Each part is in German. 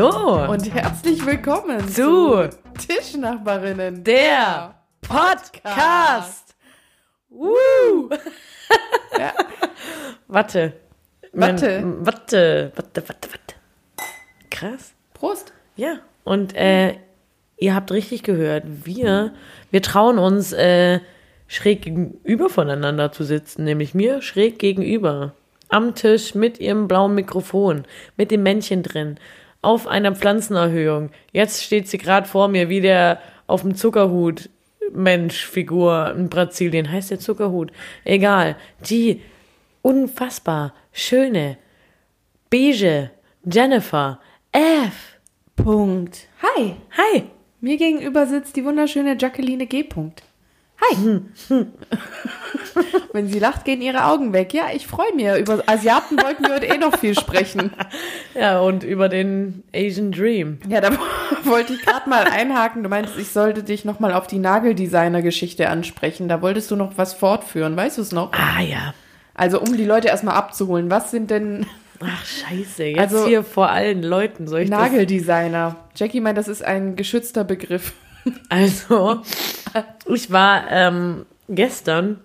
Hallo Und herzlich willkommen zu Tischnachbarinnen, der Podcast. Woo! Ja. Warte. Watte. Mein- Watte. Watte, Watte, Watte. Krass. Prost. Ja. Und äh, ihr habt richtig gehört, wir, wir trauen uns äh, schräg gegenüber voneinander zu sitzen, nämlich mir schräg gegenüber. Am Tisch mit ihrem blauen Mikrofon, mit dem Männchen drin, auf einer Pflanzenerhöhung. Jetzt steht sie gerade vor mir, wie der auf dem Zuckerhut Mensch-Figur in Brasilien. Heißt der Zuckerhut? Egal. Die unfassbar schöne, beige Jennifer F. Punkt. Hi. Hi. Mir gegenüber sitzt die wunderschöne Jacqueline G. Punkt. Hi. Wenn sie lacht, gehen ihre Augen weg. Ja, ich freue mich. Über Asiaten wollten wir heute eh noch viel sprechen. Ja, und über den Asian Dream. Ja, da wollte ich gerade mal einhaken. Du meintest, ich sollte dich nochmal auf die Nageldesigner-Geschichte ansprechen. Da wolltest du noch was fortführen. Weißt du es noch? Ah ja. Also, um die Leute erstmal abzuholen. Was sind denn Ach scheiße, jetzt Also- hier vor allen Leuten soll ich Nageldesigner? Jackie meint, das ist ein geschützter Begriff. Also, ich war ähm, gestern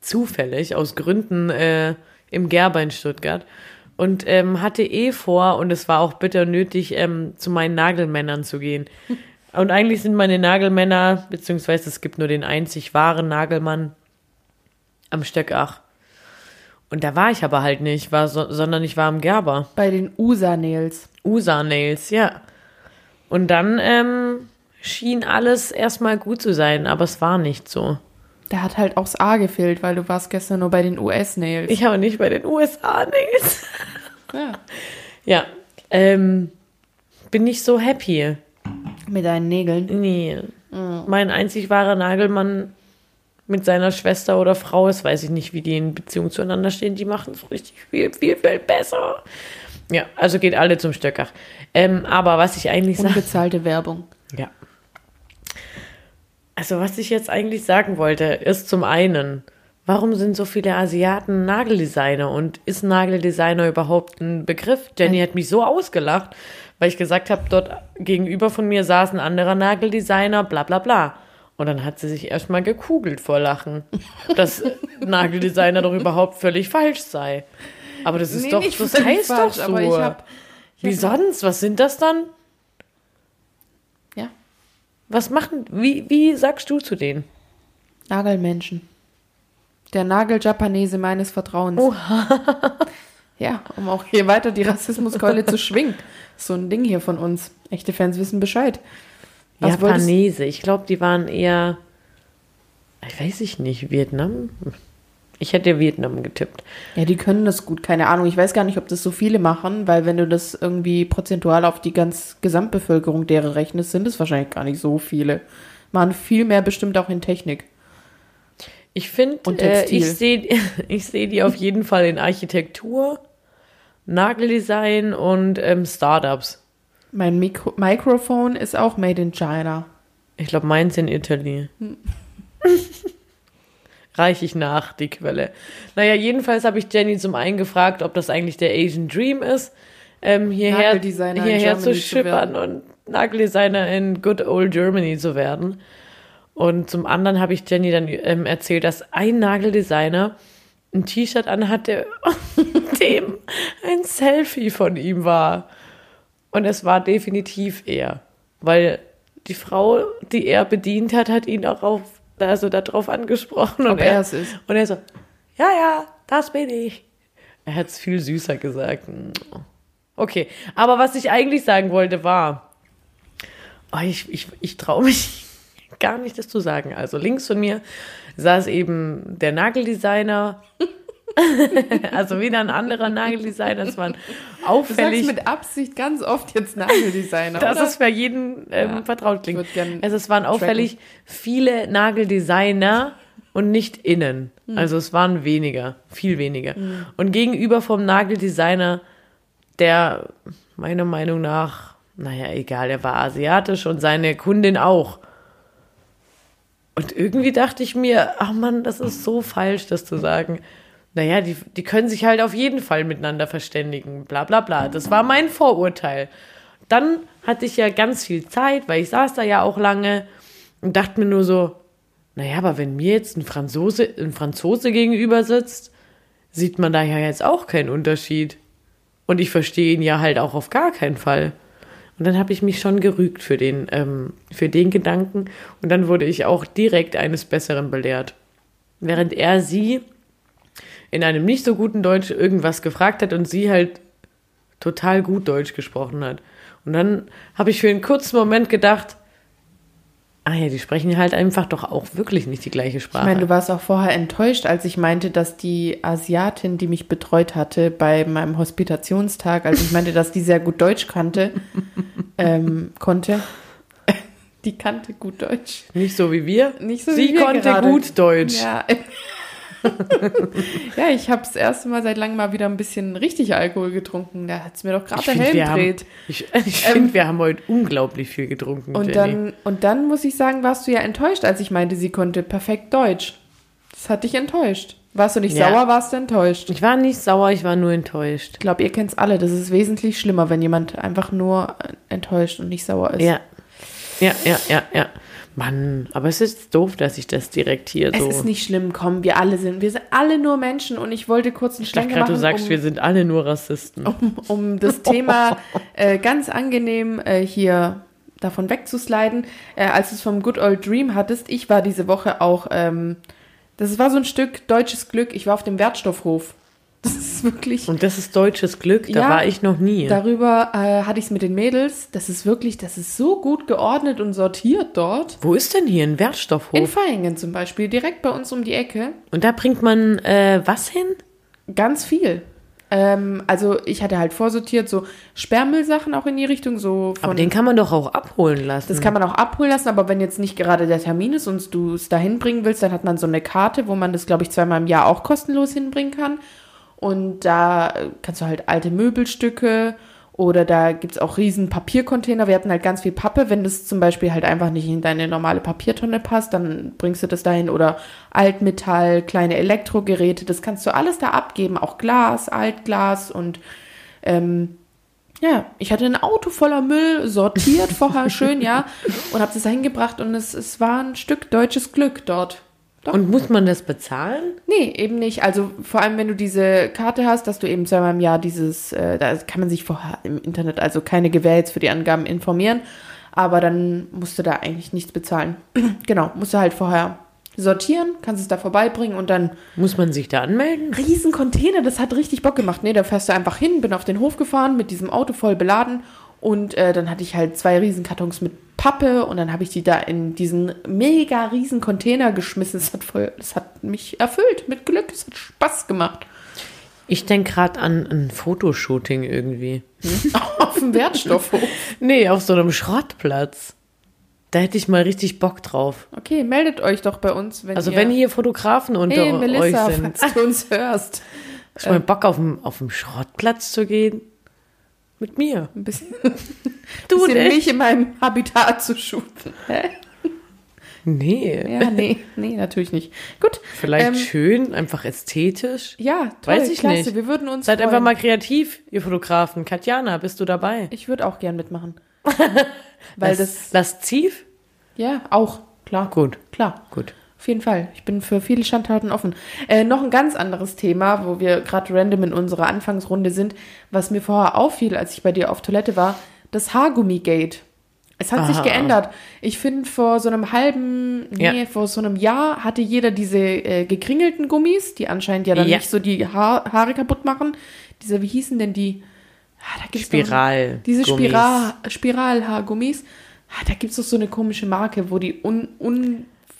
zufällig aus Gründen äh, im Gerber in Stuttgart und ähm, hatte eh vor, und es war auch bitter nötig, ähm, zu meinen Nagelmännern zu gehen. Und eigentlich sind meine Nagelmänner, beziehungsweise es gibt nur den einzig wahren Nagelmann am Stöckach. Und da war ich aber halt nicht, war so, sondern ich war am Gerber. Bei den USA-Nails. USA-Nails, ja. Und dann ähm, schien alles erstmal gut zu sein, aber es war nicht so. Da hat halt auch das A gefehlt, weil du warst gestern nur bei den US-Nails. Ich habe nicht bei den USA-Nails. Ja. ja, ähm, bin nicht so happy. Mit deinen Nägeln. Nee. Mein einzig wahrer Nagelmann mit seiner Schwester oder Frau ist, weiß ich nicht, wie die in Beziehung zueinander stehen. Die machen es richtig viel, viel, viel besser. Ja, also geht alle zum Stöckach. Ähm, aber was ich eigentlich sage. Unbezahlte Werbung. Ja. Also, was ich jetzt eigentlich sagen wollte, ist zum einen, warum sind so viele Asiaten Nageldesigner und ist Nageldesigner überhaupt ein Begriff? Jenny hat mich so ausgelacht, weil ich gesagt habe, dort gegenüber von mir saß ein anderer Nageldesigner, bla bla bla. Und dann hat sie sich erstmal gekugelt vor Lachen, dass Nageldesigner doch überhaupt völlig falsch sei. Aber das ist Nee, doch, das heißt falsch, doch so. aber ich hab- Wie sonst? Was sind das dann? Was machen, wie, wie sagst du zu denen? Nagelmenschen. Der Nagel-Japanese meines Vertrauens. Ja, um auch hier weiter die Rassismuskeule zu schwingen. So ein Ding hier von uns. Echte Fans wissen Bescheid. Was Japanese. Ich glaube, die waren eher, ich weiß ich nicht, Vietnam? Ich hätte Vietnam getippt. Ja, die können das gut, keine Ahnung. Ich weiß gar nicht, ob das so viele machen, weil wenn du das irgendwie prozentual auf die ganz Gesamtbevölkerung derer rechnest, sind es wahrscheinlich gar nicht so viele. Machen viel mehr bestimmt auch in Technik. Ich finde, Und äh, ich sehe ich seh die auf jeden Fall in Architektur, Nageldesign und ähm, Startups. Mein Mikro Mikrofon ist auch made in China. Ich glaube, meins in Italy. Reich ich nach, die Quelle. Naja, jedenfalls habe ich Jenny zum einen gefragt, ob das eigentlich der Asian Dream ist, ähm, hierher, hierher zu Germany zu schippern und Nageldesigner in Good Old Germany zu werden. Und zum anderen habe ich Jenny dann ähm, erzählt, dass ein Nageldesigner ein T-Shirt anhatte, dem ein Selfie von ihm war. Und es war definitiv er. Weil die Frau, die er bedient hat, hat ihn auch auf, also darauf angesprochen. Ob und er es ist. Und er so, ja, ja, das bin ich. Er hat es viel süßer gesagt. Okay, aber was ich eigentlich sagen wollte war, oh, ich, ich, ich traue mich gar nicht, das zu sagen. Also links von mir saß eben der Nageldesigner. also wieder ein anderer Nageldesigner. Es waren Du sagst auffällig. mit Absicht ganz oft jetzt Nageldesigner, Das oder? ist für jeden ähm, Ja. vertraut klingt. Also es waren auffällig viele Nageldesigner und nicht innen. Hm. Also es waren weniger, viel weniger. Und gegenüber vom Nageldesigner, der meiner Meinung nach, naja, egal, er war asiatisch und seine Kundin auch. Und irgendwie dachte ich mir, ach Mann, das ist so falsch, das zu sagen. Naja, die, die können sich halt auf jeden Fall miteinander verständigen, bla bla bla. Das war mein Vorurteil. Dann hatte ich ja ganz viel Zeit, weil ich saß da ja auch lange und dachte mir nur so, naja, aber wenn mir jetzt ein Franzose, ein Franzose gegenüber sitzt, sieht man da ja jetzt auch keinen Unterschied. Und ich verstehe ihn ja halt auch auf gar keinen Fall. Und dann habe ich mich schon gerügt für den, ähm, für den Gedanken. Und dann wurde ich auch direkt eines Besseren belehrt. Während er sie in einem nicht so guten Deutsch irgendwas gefragt hat und sie halt total gut Deutsch gesprochen hat. Und dann habe ich für einen kurzen Moment gedacht, ah ja, die sprechen halt einfach doch auch wirklich nicht die gleiche Sprache. Ich meine, du warst auch vorher enttäuscht, als ich meinte, dass die Asiatin, die mich betreut hatte bei meinem Hospitationstag, als ich meinte, dass die sehr gut Deutsch kannte, ähm, konnte. Die kannte gut Deutsch. Nicht so wie wir. Nicht so Sie wie wir konnte gerade. gut Deutsch. Ja. ja, ich habe das erste Mal seit langem mal wieder ein bisschen richtig Alkohol getrunken. Da hat es mir doch gerade der Helm wir haben, dreht. ich, ich finde, wir haben heute unglaublich viel getrunken. Und Jenny. dann, und dann muss ich sagen, warst du ja enttäuscht, als ich meinte, sie konnte perfekt Deutsch. Das hat dich enttäuscht. Warst du nicht Ja. sauer, warst du enttäuscht. Ich war nicht sauer, ich war nur enttäuscht. Ich glaube, ihr kennt es alle. Das ist wesentlich schlimmer, wenn jemand einfach nur enttäuscht und nicht sauer ist. Ja. Ja, ja, ja, ja. Mann, aber es ist doof, dass ich das direkt hier Es so. ist nicht schlimm, komm, wir alle sind, wir sind alle nur Menschen und ich wollte kurz einen ich dachte Schlenker gerade, machen, du sagst, um, wir sind alle nur Rassisten. um, um das Thema äh, ganz angenehm äh, hier davon wegzusliden. Äh, als du es vom Good Old Dream hattest, ich war diese Woche auch, ähm, das war so ein Stück deutsches Glück, ich war auf dem Wertstoffhof. Das ist wirklich... Und das ist deutsches Glück, da Ja, war ich noch nie. Darüber äh, hatte ich es mit den Mädels. Das ist wirklich, das ist so gut geordnet und sortiert dort. Wo ist denn hier ein In Wertstoffhof? Vaihingen zum Beispiel, direkt bei uns um die Ecke. Und da bringt man äh, was hin? Ganz viel. Ähm, also ich hatte halt vorsortiert so Sperrmüllsachen auch in die Richtung, so Aber von. den kann man doch auch abholen lassen. das kann man auch abholen lassen, aber wenn jetzt nicht gerade der Termin ist und du es dahin bringen willst, dann hat man so eine Karte, wo man das, glaube ich, zweimal im Jahr auch kostenlos hinbringen kann. Und da kannst du halt alte Möbelstücke oder da gibt's auch riesen Papiercontainer. Wir hatten halt ganz viel Pappe. Wenn das zum Beispiel halt einfach nicht in deine normale Papiertonne passt, dann bringst du das dahin. Oder Altmetall, kleine Elektrogeräte, das kannst du alles da abgeben. Auch Glas, Altglas und ähm, ja, ich hatte ein Auto voller Müll, sortiert vorher schön, ja, und habe das da hingebracht und es, es war ein Stück deutsches Glück dort. Doch. Und muss man das bezahlen? Nee, eben nicht. Also vor allem, wenn du diese Karte hast, dass du eben zweimal im Jahr dieses, äh, da kann man sich vorher im Internet, also keine Gewähr jetzt für die Angaben informieren, aber dann musst du da eigentlich nichts bezahlen. genau, musst du halt vorher sortieren, kannst es da vorbeibringen und dann Muss man sich da anmelden? riesen Container, das hat richtig Bock gemacht. Nee, da fährst du einfach hin, bin auf den Hof gefahren mit diesem Auto voll beladen und äh, dann hatte ich halt zwei riesen Kartons mit Pappe und dann habe ich die da in diesen mega riesen Container geschmissen. Das hat, voll, hat mich erfüllt mit Glück, es hat Spaß gemacht. Ich denke gerade an ein Fotoshooting irgendwie. auf dem Wertstoffhof. Nee, auf so einem Schrottplatz. Da hätte ich mal richtig Bock drauf. Okay, meldet euch doch bei uns, wenn Also ihr... wenn hier Fotografen unter hey, Melissa, euch sind. falls du uns hörst. Hast du mal Bock auf dem, auf dem Schrottplatz zu gehen? Mit mir. Ein bisschen, Du und bisschen ich? mich in meinem Habitat zu shooten. Hä? Nee. Ja, nee, nee, natürlich nicht. Gut. Vielleicht ähm, schön, einfach ästhetisch. Ja, toll, Weiß ich klasse. nicht. Wir würden uns Seid freuen. einfach mal kreativ, ihr Fotografen. Katjana, bist du dabei? Ich würde auch gern mitmachen. Weil Las- das, Lasziv? ja, auch, klar. Gut, Klar, gut. Auf jeden Fall. Ich bin für viele Schandtaten offen. Äh, noch ein ganz anderes Thema, wo wir gerade random in unserer Anfangsrunde sind, was mir vorher auffiel, als ich bei dir auf Toilette war, das Haargummi-Gate. Es hat sich Aha. geändert. Ich finde, vor so einem halben, nee, Ja. vor so einem Jahr hatte jeder diese äh, gekringelten Gummis, die anscheinend ja dann Ja. nicht so die Haar, Haare kaputt machen. Diese, wie hießen denn die? Ah, da gibt's noch- Spiral. diese Gummis. Spiral, Spiralhaargummis. Ah, Da gibt es doch so eine komische Marke, wo die un,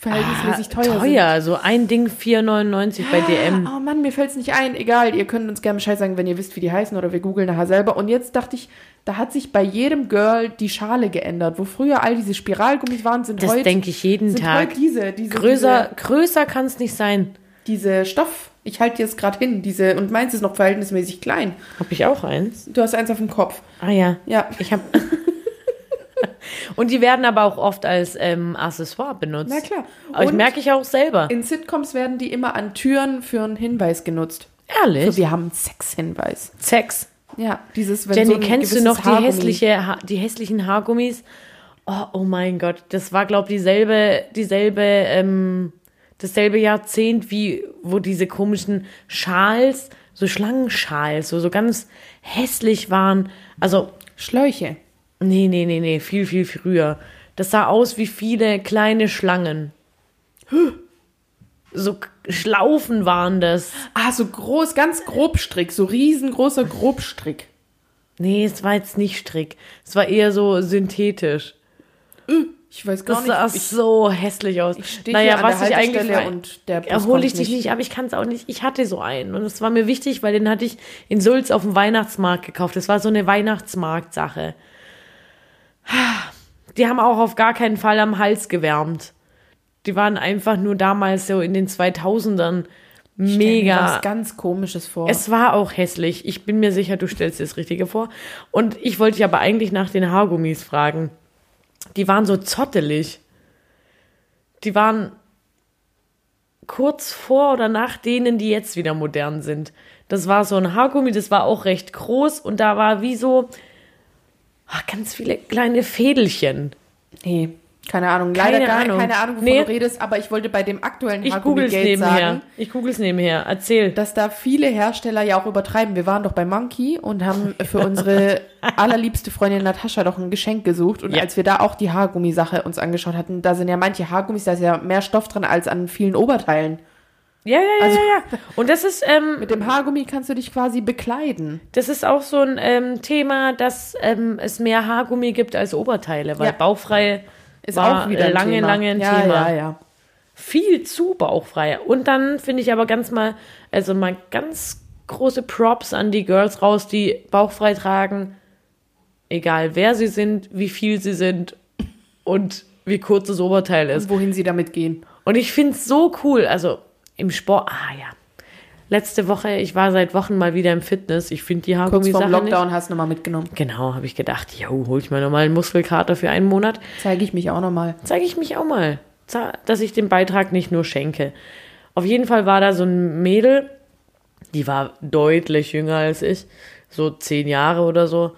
unverhältnismäßig Ah, teuer, teuer. So ein Ding 4,99 bei sind. DM. Oh Mann, mir fällt es nicht ein. Egal, ihr könnt uns gerne Bescheid sagen, wenn ihr wisst, wie die heißen oder wir googeln nachher selber. Und jetzt dachte ich, da hat sich bei jedem Girl die Schale geändert. Wo früher all diese Spiralgummis waren, sind Das heute, denke ich jeden sind Tag. heute diese, diese, Größer, größer kann es nicht sein. diese, diese Stoff. Ich halte dir es gerade hin. Diese, und meins ist noch verhältnismäßig klein. Habe ich auch eins? Du hast eins auf dem Kopf. Ah ja. Ja. Ich habe Und die werden aber auch oft als ähm, Accessoire benutzt. Na klar. Aber ich merke ich auch selber. In Sitcoms werden die immer an Türen für einen Hinweis genutzt. Ehrlich? So, wir haben einen Sexhinweis. Sex. Ja, dieses, wenn Jenny, so ein kennst du noch die, Haargummi- hässliche, Ha- die hässlichen Haargummis? Oh, oh mein Gott, das war, glaube ich, dieselbe, dieselbe, ähm, dasselbe Jahrzehnt, wie wo diese komischen Schals, so Schlangenschals, so, so ganz hässlich waren. Also, Schläuche. Nee, nee, nee, nee, viel, viel früher. Das sah aus wie viele kleine Schlangen. So Schlaufen waren das. Ah, so groß, ganz Grobstrick, so riesengroßer Grobstrick. Nee, es war jetzt nicht Strick. Es war eher so synthetisch. Ich weiß gar Das sah nicht. Ich, so hässlich aus. ich stehe naja, was der ich eigentlich und der Bus erhole ich dich nicht, aber ich kann es auch nicht. Ich hatte so einen und es war mir wichtig, weil den hatte ich in Sulz auf dem Weihnachtsmarkt gekauft. Das war so eine Weihnachtsmarktsache. Die haben auch auf gar keinen Fall am Hals gewärmt. Die waren einfach nur damals so in den 2000ern Stell mir mega. was ganz Komisches vor. Es war auch hässlich. Ich bin mir sicher, du stellst dir das Richtige vor. Und ich wollte dich aber eigentlich nach den Haargummis fragen. Die waren so zottelig. Die waren kurz vor oder nach denen, die jetzt wieder modern sind. Das war so ein Haargummi, das war auch recht groß und da war wie so ah, ganz viele kleine Fädelchen. nee, keine Ahnung. Keine Leider gar Ahnung. keine Ahnung, wovon Nee. du redest, aber ich wollte bei dem aktuellen Ich google's Geld nebenher. sagen, Ich google's nebenher. Erzähl. dass da viele Hersteller ja auch übertreiben. Wir waren doch bei Monkey und haben für unsere allerliebste Freundin Natascha doch ein Geschenk gesucht. Und Ja. als wir da auch die Haargummisache uns angeschaut hatten, da sind ja manche Haargummis, da ist ja mehr Stoff drin als an vielen Oberteilen. Ja, ja, ja, Also- ja, ja. Und das ist ähm, Mit dem Haargummi kannst du dich quasi bekleiden. Das ist auch so ein ähm, Thema, dass ähm, es mehr Haargummi gibt als Oberteile, weil Ja. bauchfrei Ist auch wieder ein lange, Thema. lange ein ja, Thema. Ja, ja. Viel zu bauchfrei. Und dann finde ich aber ganz mal, also mal ganz große Props an die Girls raus, die bauchfrei tragen, egal wer sie sind, wie viel sie sind und wie kurz das Oberteil ist. Und wohin sie damit gehen. Und ich finde es so cool. Also im Sport, ah ja. Letzte Woche, ich war seit Wochen mal wieder im Fitness. Ich finde die Kurz Haargummi-Sache vorm nicht. Lockdown hast du nochmal mitgenommen. Genau, habe ich gedacht, jo, hol ich mir nochmal einen Muskelkater für einen Monat. Zeige ich mich auch nochmal. Zeige ich mich auch mal, dass ich den Beitrag nicht nur schenke. Auf jeden Fall war da so ein Mädel, die war deutlich jünger als ich, so zehn Jahre oder so.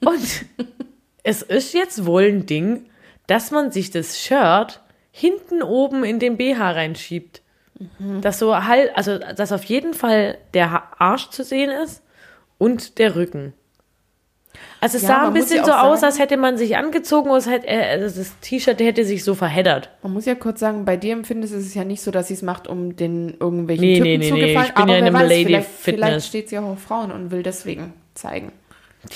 Und es ist jetzt wohl ein Ding, dass man sich das Shirt hinten oben in den BH reinschiebt. Dass so halt, also dass auf jeden Fall der Arsch zu sehen ist und der Rücken. Also es Ja, sah ein bisschen so auch aus, sagen- als hätte man sich angezogen, als hätte, äh, also das T-Shirt hätte sich so verheddert. Man muss ja kurz sagen, bei dir ist es ja nicht so, dass sie es macht, um den irgendwelchen Nee, Typen nee, nee, zu nee, ich bin aber ja in einem weiß, Lady vielleicht, Fitness. vielleicht steht sie auch auf Frauen und will deswegen zeigen.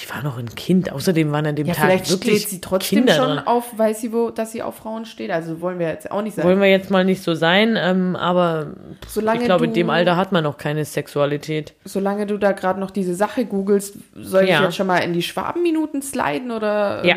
Die war noch ein Kind. Außerdem waren an dem Ja, Tag vielleicht wirklich steht sie trotzdem Kinder schon dran. auf, weiß sie wo, dass sie auf Frauen steht. Also wollen wir jetzt auch nicht sagen. Wollen wir jetzt mal nicht so sein, ähm, aber Solange ich glaube, du, in dem Alter hat man noch keine Sexualität. Solange du da gerade noch diese Sache googelst, soll Ja. ich jetzt schon mal in die Schwabenminuten sliden oder? ähm, Ja.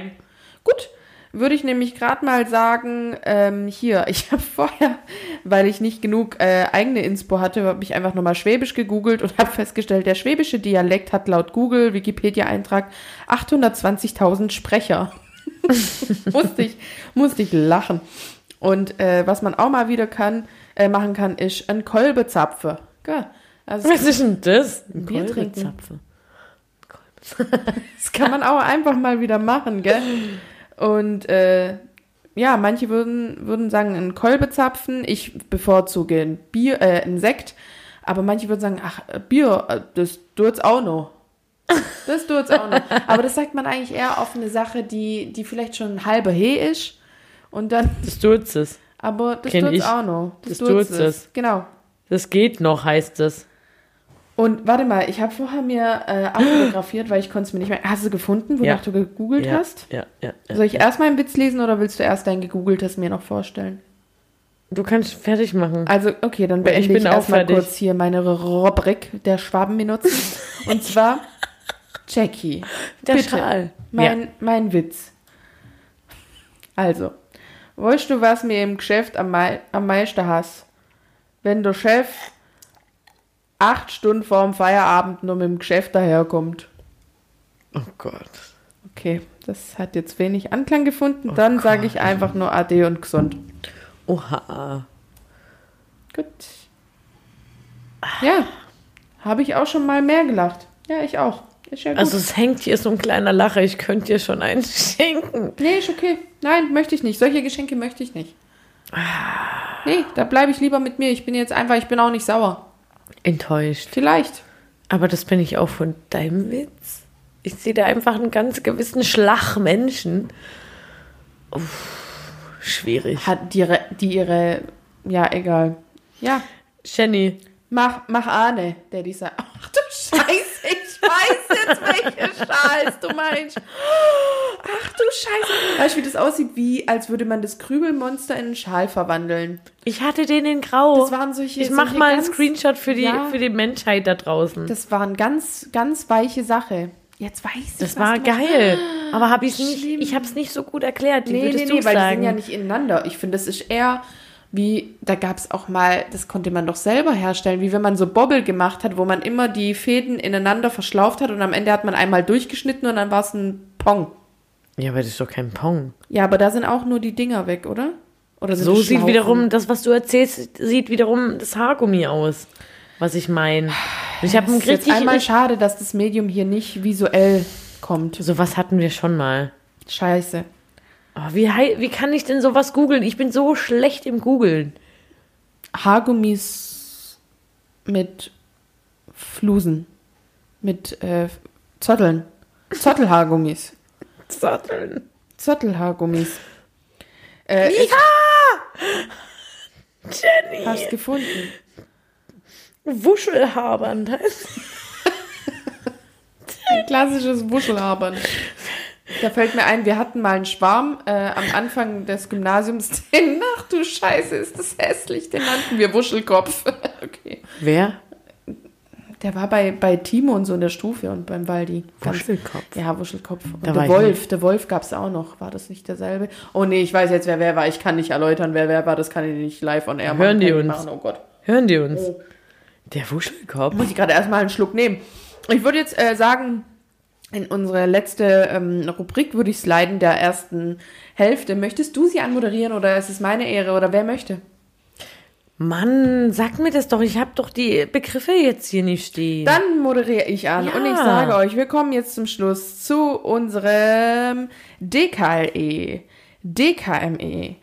Gut, würde ich nämlich gerade mal sagen, ähm, hier, ich habe vorher, weil ich nicht genug äh, eigene Inspo hatte, habe ich einfach nochmal Schwäbisch gegoogelt und habe festgestellt, der schwäbische Dialekt hat laut Google, Wikipedia-Eintrag 820.000 Sprecher. musste, ich, musste ich lachen. Und äh, was man auch mal wieder kann, äh, machen kann, ist ein Kolbezapfe. Also Was ist denn das? Ein. Kolbezapfe. Das kann man auch einfach mal wieder machen, gell? Und äh, ja, manche würden, würden sagen, ein Kolbezapfen. Ich bevorzuge ein Bier, äh, ein Sekt. Aber manche würden sagen, ach, äh, Bier, äh, das tut's auch noch. Das tut's auch noch. Aber das sagt man eigentlich eher auf eine Sache, die, die vielleicht schon ein halber He ist. Und dann, Das tut's es. aber das Kenn tut's ich. auch noch. Das tut's tut's es. Genau. Das geht noch, heißt es. Und warte mal, ich habe vorher mir äh, abfotografiert, weil ich konnte es mir nicht mehr. Hast du gefunden, wonach Ja. du gegoogelt Ja, hast? ja, ja, ja. Soll ich erst meinen Witz lesen oder willst du erst dein gegoogeltes mir noch vorstellen? Du kannst fertig machen. Also, okay, dann beende ich ich, erstmal kurz hier meine Rubrik der Schwabenminuten. Und zwar Jackie. Der bitte, Schal. Mein, mein Witz. Also, weißt du, was mir im Geschäft am, mei am meisten hast? Wenn der Chef acht Stunden vorm Feierabend nur mit dem Geschäft daherkommt. Oh Gott. Okay, Das hat jetzt wenig Anklang gefunden. Dann sage ich einfach nur Ade und gesund. Oha. Gut. Ja, habe ich auch schon mal mehr gelacht. Ja, ich auch. Ja. Also es hängt hier so ein kleiner Lacher. Ich könnte dir schon einen schenken. nee, ist okay. Nein, möchte ich nicht. Solche Geschenke möchte ich nicht. Nee, da bleibe ich lieber mit mir. Ich bin jetzt einfach, ich bin auch nicht sauer. Enttäuscht. Vielleicht. Aber das bin ich auch von deinem Witz. Ich sehe da einfach einen ganz gewissen Schlag Menschen. Uff, schwierig. Hat die, ihre- die ihre. Ja, egal. Ja, Jenny, mach, mach Ahne, der die sagt. Ach du Scheiße, weiß jetzt, welche Schals du meinst. Ach du Scheiße. Weißt du, wie das aussieht? Wie, als würde man das Krübelmonster in einen Schal verwandeln. ich hatte den in Grau. Das waren solche- ich mach solche mal einen ganz- Screenshot für die, Ja. für die Menschheit da draußen. Das war eine ganz, ganz weiche Sache. Jetzt weiß ich, Das was war du meinst. geil. Aber hab ich's nicht, ich habe es nicht so gut erklärt. Wie Nee, würdest nee, du nee, weil die sind ja nicht ineinander. Ich finde, das ist eher wie, da gab es auch mal, das konnte man doch selber herstellen, wie wenn man so Bobbel gemacht hat, wo man immer die Fäden ineinander verschlauft hat und am Ende hat man einmal durchgeschnitten und dann war es ein Pong. ja, aber das ist doch kein Pong. Ja, aber da sind auch nur die Dinger weg, oder? Oder So sieht wiederum, das, was du erzählst, sieht wiederum das Haargummi aus. Was ich meine. Ich habe ein ist richtig. einmal schade, dass das Medium hier nicht visuell kommt. Sowas hatten wir schon mal. Scheiße. Oh, wie, wie kann ich denn sowas googeln? Ich bin so schlecht im Googeln. Haargummis mit Flusen. Mit äh, Zotteln. Zottelhaargummis. Satteln. Zottelhaargummis. Äh, ich Jenny! hast gefunden. Wuschelhabern. Ein klassisches Wuschelhabern. Da fällt mir ein, wir hatten mal einen Schwarm äh, am Anfang des Gymnasiums. Den, ach du Scheiße, ist das hässlich. Den nannten wir Wuschelkopf. okay. Wer? Der war bei, bei Timo und so in der Stufe und beim Waldi. Ganz- Wuschelkopf. Ja, Wuschelkopf. Und Da war der ich Wolf, der Wolf gab es auch noch. War das nicht derselbe? Oh nee, ich weiß jetzt, wer wer war. Ich kann nicht erläutern, wer wer war. Das kann ich nicht live on air machen. Hören die Kann ich uns? Machen. Oh Gott. Hören die uns? Oh. Der Wuschelkopf? Muss ich gerade erstmal einen Schluck nehmen. Ich würde jetzt äh, sagen, in unsere letzte ähm, Rubrik würde ich sliden der ersten Hälfte. Möchtest du sie anmoderieren oder ist es meine Ehre oder wer möchte? Mann, sag mir das doch. Ich habe doch die Begriffe jetzt hier nicht stehen. Dann moderiere ich an Ja. und ich sage euch, wir kommen jetzt zum Schluss zu unserem DKLE, DKME,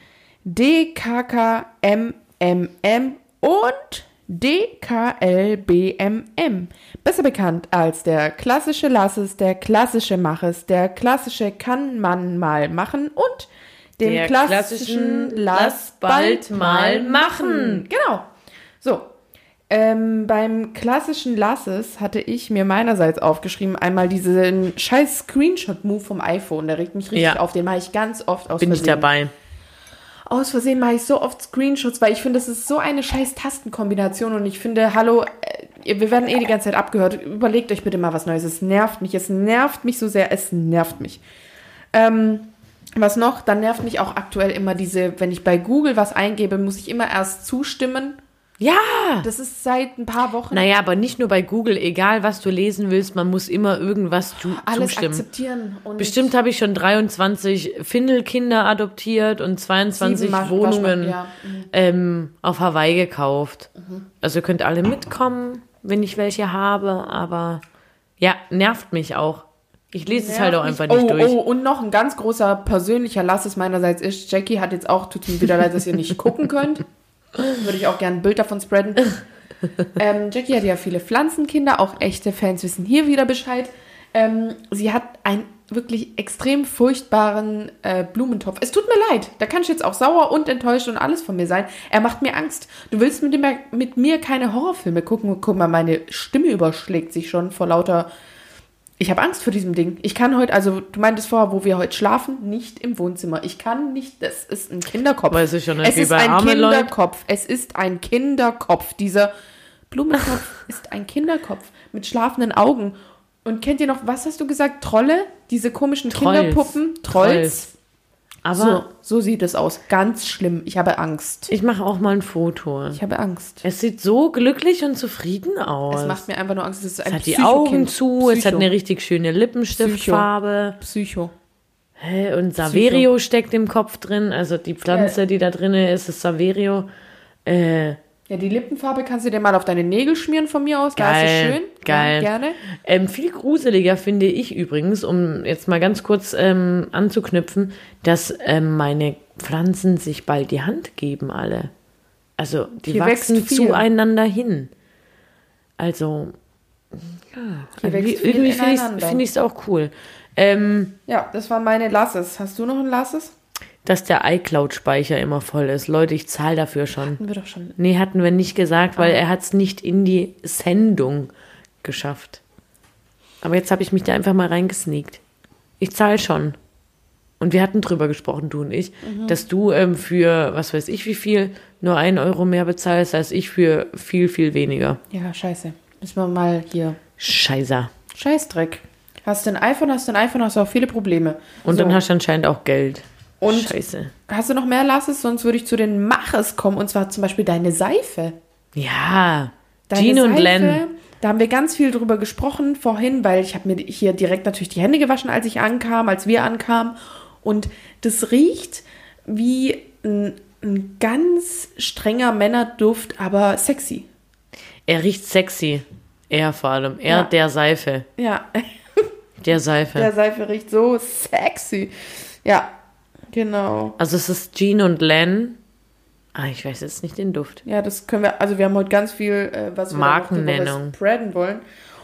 DKKMMM und DKLBMM. Besser bekannt als der klassische Lasses, der klassische Maches, der klassische kann man mal machen und dem Der klassischen klassischen Lass bald mal machen. Genau. So, ähm, beim klassischen Lasses hatte ich mir meinerseits aufgeschrieben, einmal diesen scheiß Screenshot-Move vom iPhone. Der regt mich richtig Ja. auf. Den mache ich ganz oft aus Bin ich Versehen. dabei. Aus Versehen mache ich so oft Screenshots, weil ich finde, das ist so eine scheiß Tastenkombination und ich finde, hallo, äh, wir werden eh die ganze Zeit abgehört. Überlegt euch bitte mal was Neues. Es nervt mich. Es nervt mich so sehr. Es nervt mich. Ähm, was noch? Dann nervt mich auch aktuell immer diese, wenn ich bei Google was eingebe, muss ich immer erst zustimmen. Ja! Das ist seit ein paar Wochen. Naja, aber nicht nur bei Google. Egal, was du lesen willst, man muss immer irgendwas zu, alles zustimmen. akzeptieren. Bestimmt habe ich schon 23 Findelkinder adoptiert und 22 Sieben Wasch- Wohnungen ja. Mhm. ähm, auf Hawaii gekauft. Also ihr könnt alle mitkommen, wenn ich welche habe, aber ja, nervt mich auch. Ich lese es halt auch einfach mich. nicht oh, durch. Oh, und noch ein ganz großer persönlicher Lasses meinerseits ist, Jackie hat jetzt auch, tut mir wieder leid, dass ihr nicht gucken könnt. Würde ich auch gerne ein Bild davon spreaden. ähm, Jackie hat ja viele Pflanzenkinder, auch echte Fans wissen hier wieder Bescheid. Ähm, sie hat einen wirklich extrem furchtbaren äh, Blumentopf. Es tut mir leid, da kann ich jetzt auch sauer und enttäuscht und alles von mir sein. Er macht mir Angst. Du willst mit, dem, mit mir keine Horrorfilme gucken. Guck mal, meine Stimme überschlägt sich schon vor lauter ich habe Angst vor diesem Ding. Ich kann heute, also du meintest vorher, wo wir heute schlafen, nicht im Wohnzimmer. Ich kann nicht, das ist ein Kinderkopf. Weiß ich schon nicht, es ist ein. Kinderkopf. Es ist ein Kinderkopf. Dieser Blumenkopf ist ein Kinderkopf mit schlafenden Augen. Und kennt ihr noch, was hast du gesagt? Trolle? Diese komischen Trolls. Kinderpuppen? Trolls? Trolls. Aber So, so sieht es aus. Ganz schlimm. Ich habe Angst. ich mache auch mal ein Foto. Ich habe Angst. Es sieht so glücklich und zufrieden aus. Es macht mir einfach nur Angst. Es ist es hat die Augen zu, es hat Psycho. eine richtig schöne Lippenstiftfarbe. Psycho. Hä? Und Saverio steckt im Kopf drin. Also die Pflanze, die da drin ist, ist Saverio. Äh, Ja, die Lippenfarbe kannst du dir mal auf deine Nägel schmieren von mir aus. Da ist es Geil, schön. geil. Ja, gerne. Ähm, viel gruseliger finde ich übrigens, um jetzt mal ganz kurz ähm, anzuknüpfen, dass ähm, meine Pflanzen sich bald die Hand geben, alle. Also die Hier wachsen zueinander hin. Also, ja, Hier irgendwie, irgendwie finde ich ineinander. find es auch cool. Ähm, Ja, das waren meine Lasses. Hast du noch ein Lasses? Dass der iCloud-Speicher immer voll ist. Leute, ich zahle dafür schon. Hatten wir doch schon. Nee, hatten wir nicht gesagt, Ah. weil er hat es nicht in die Sendung geschafft. Aber jetzt habe ich mich da einfach mal reingesneakt. Ich zahle schon. Und wir hatten drüber gesprochen, du und ich, Mhm. dass du ähm, für, was weiß ich wie viel, nur einen Euro mehr bezahlst, als ich für viel, viel weniger. Ja, scheiße. Müssen wir mal hier. Scheiße. Scheißdreck. Hast du ein iPhone, hast du ein iPhone, hast du auch viele Probleme. Und So. dann hast du anscheinend auch Geld. Und- Scheiße. Hast du noch mehr Lasses? Sonst würde ich zu den Maches kommen. Und zwar zum Beispiel deine Seife. Ja. Deine Jean und Seife, Len. Da haben wir ganz viel drüber gesprochen vorhin, weil ich habe mir hier direkt natürlich die Hände gewaschen, als ich ankam, als wir ankamen. Und das riecht wie ein, ein ganz strenger Männerduft, aber sexy. Er riecht sexy. Er vor allem. Er Ja. der Seife. Ja, Der Seife. der Seife riecht so sexy. Ja, genau. Also es ist Jean und Len. Ah, ich weiß jetzt nicht den Duft. Ja, das können wir, also wir haben heute ganz viel, äh, was wir Markennennung. spreaden wollen.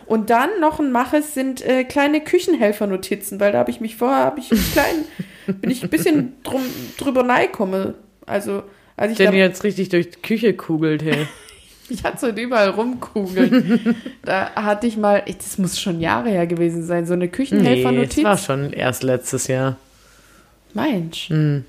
Und dann noch ein Maches sind äh, kleine Küchenhelfernotizen, weil da habe ich mich vorher, habe ich einen kleinen, bin ich ein bisschen drum, drüber komme. Also, als ich Den da, jetzt richtig durch die Küche kugelt, hey. ich hatte so überall rumkugeln. da hatte ich mal, das muss schon Jahre her gewesen sein, so eine Nee, Küchenhelfernotiz. das war schon erst letztes Jahr. Mensch. Hm.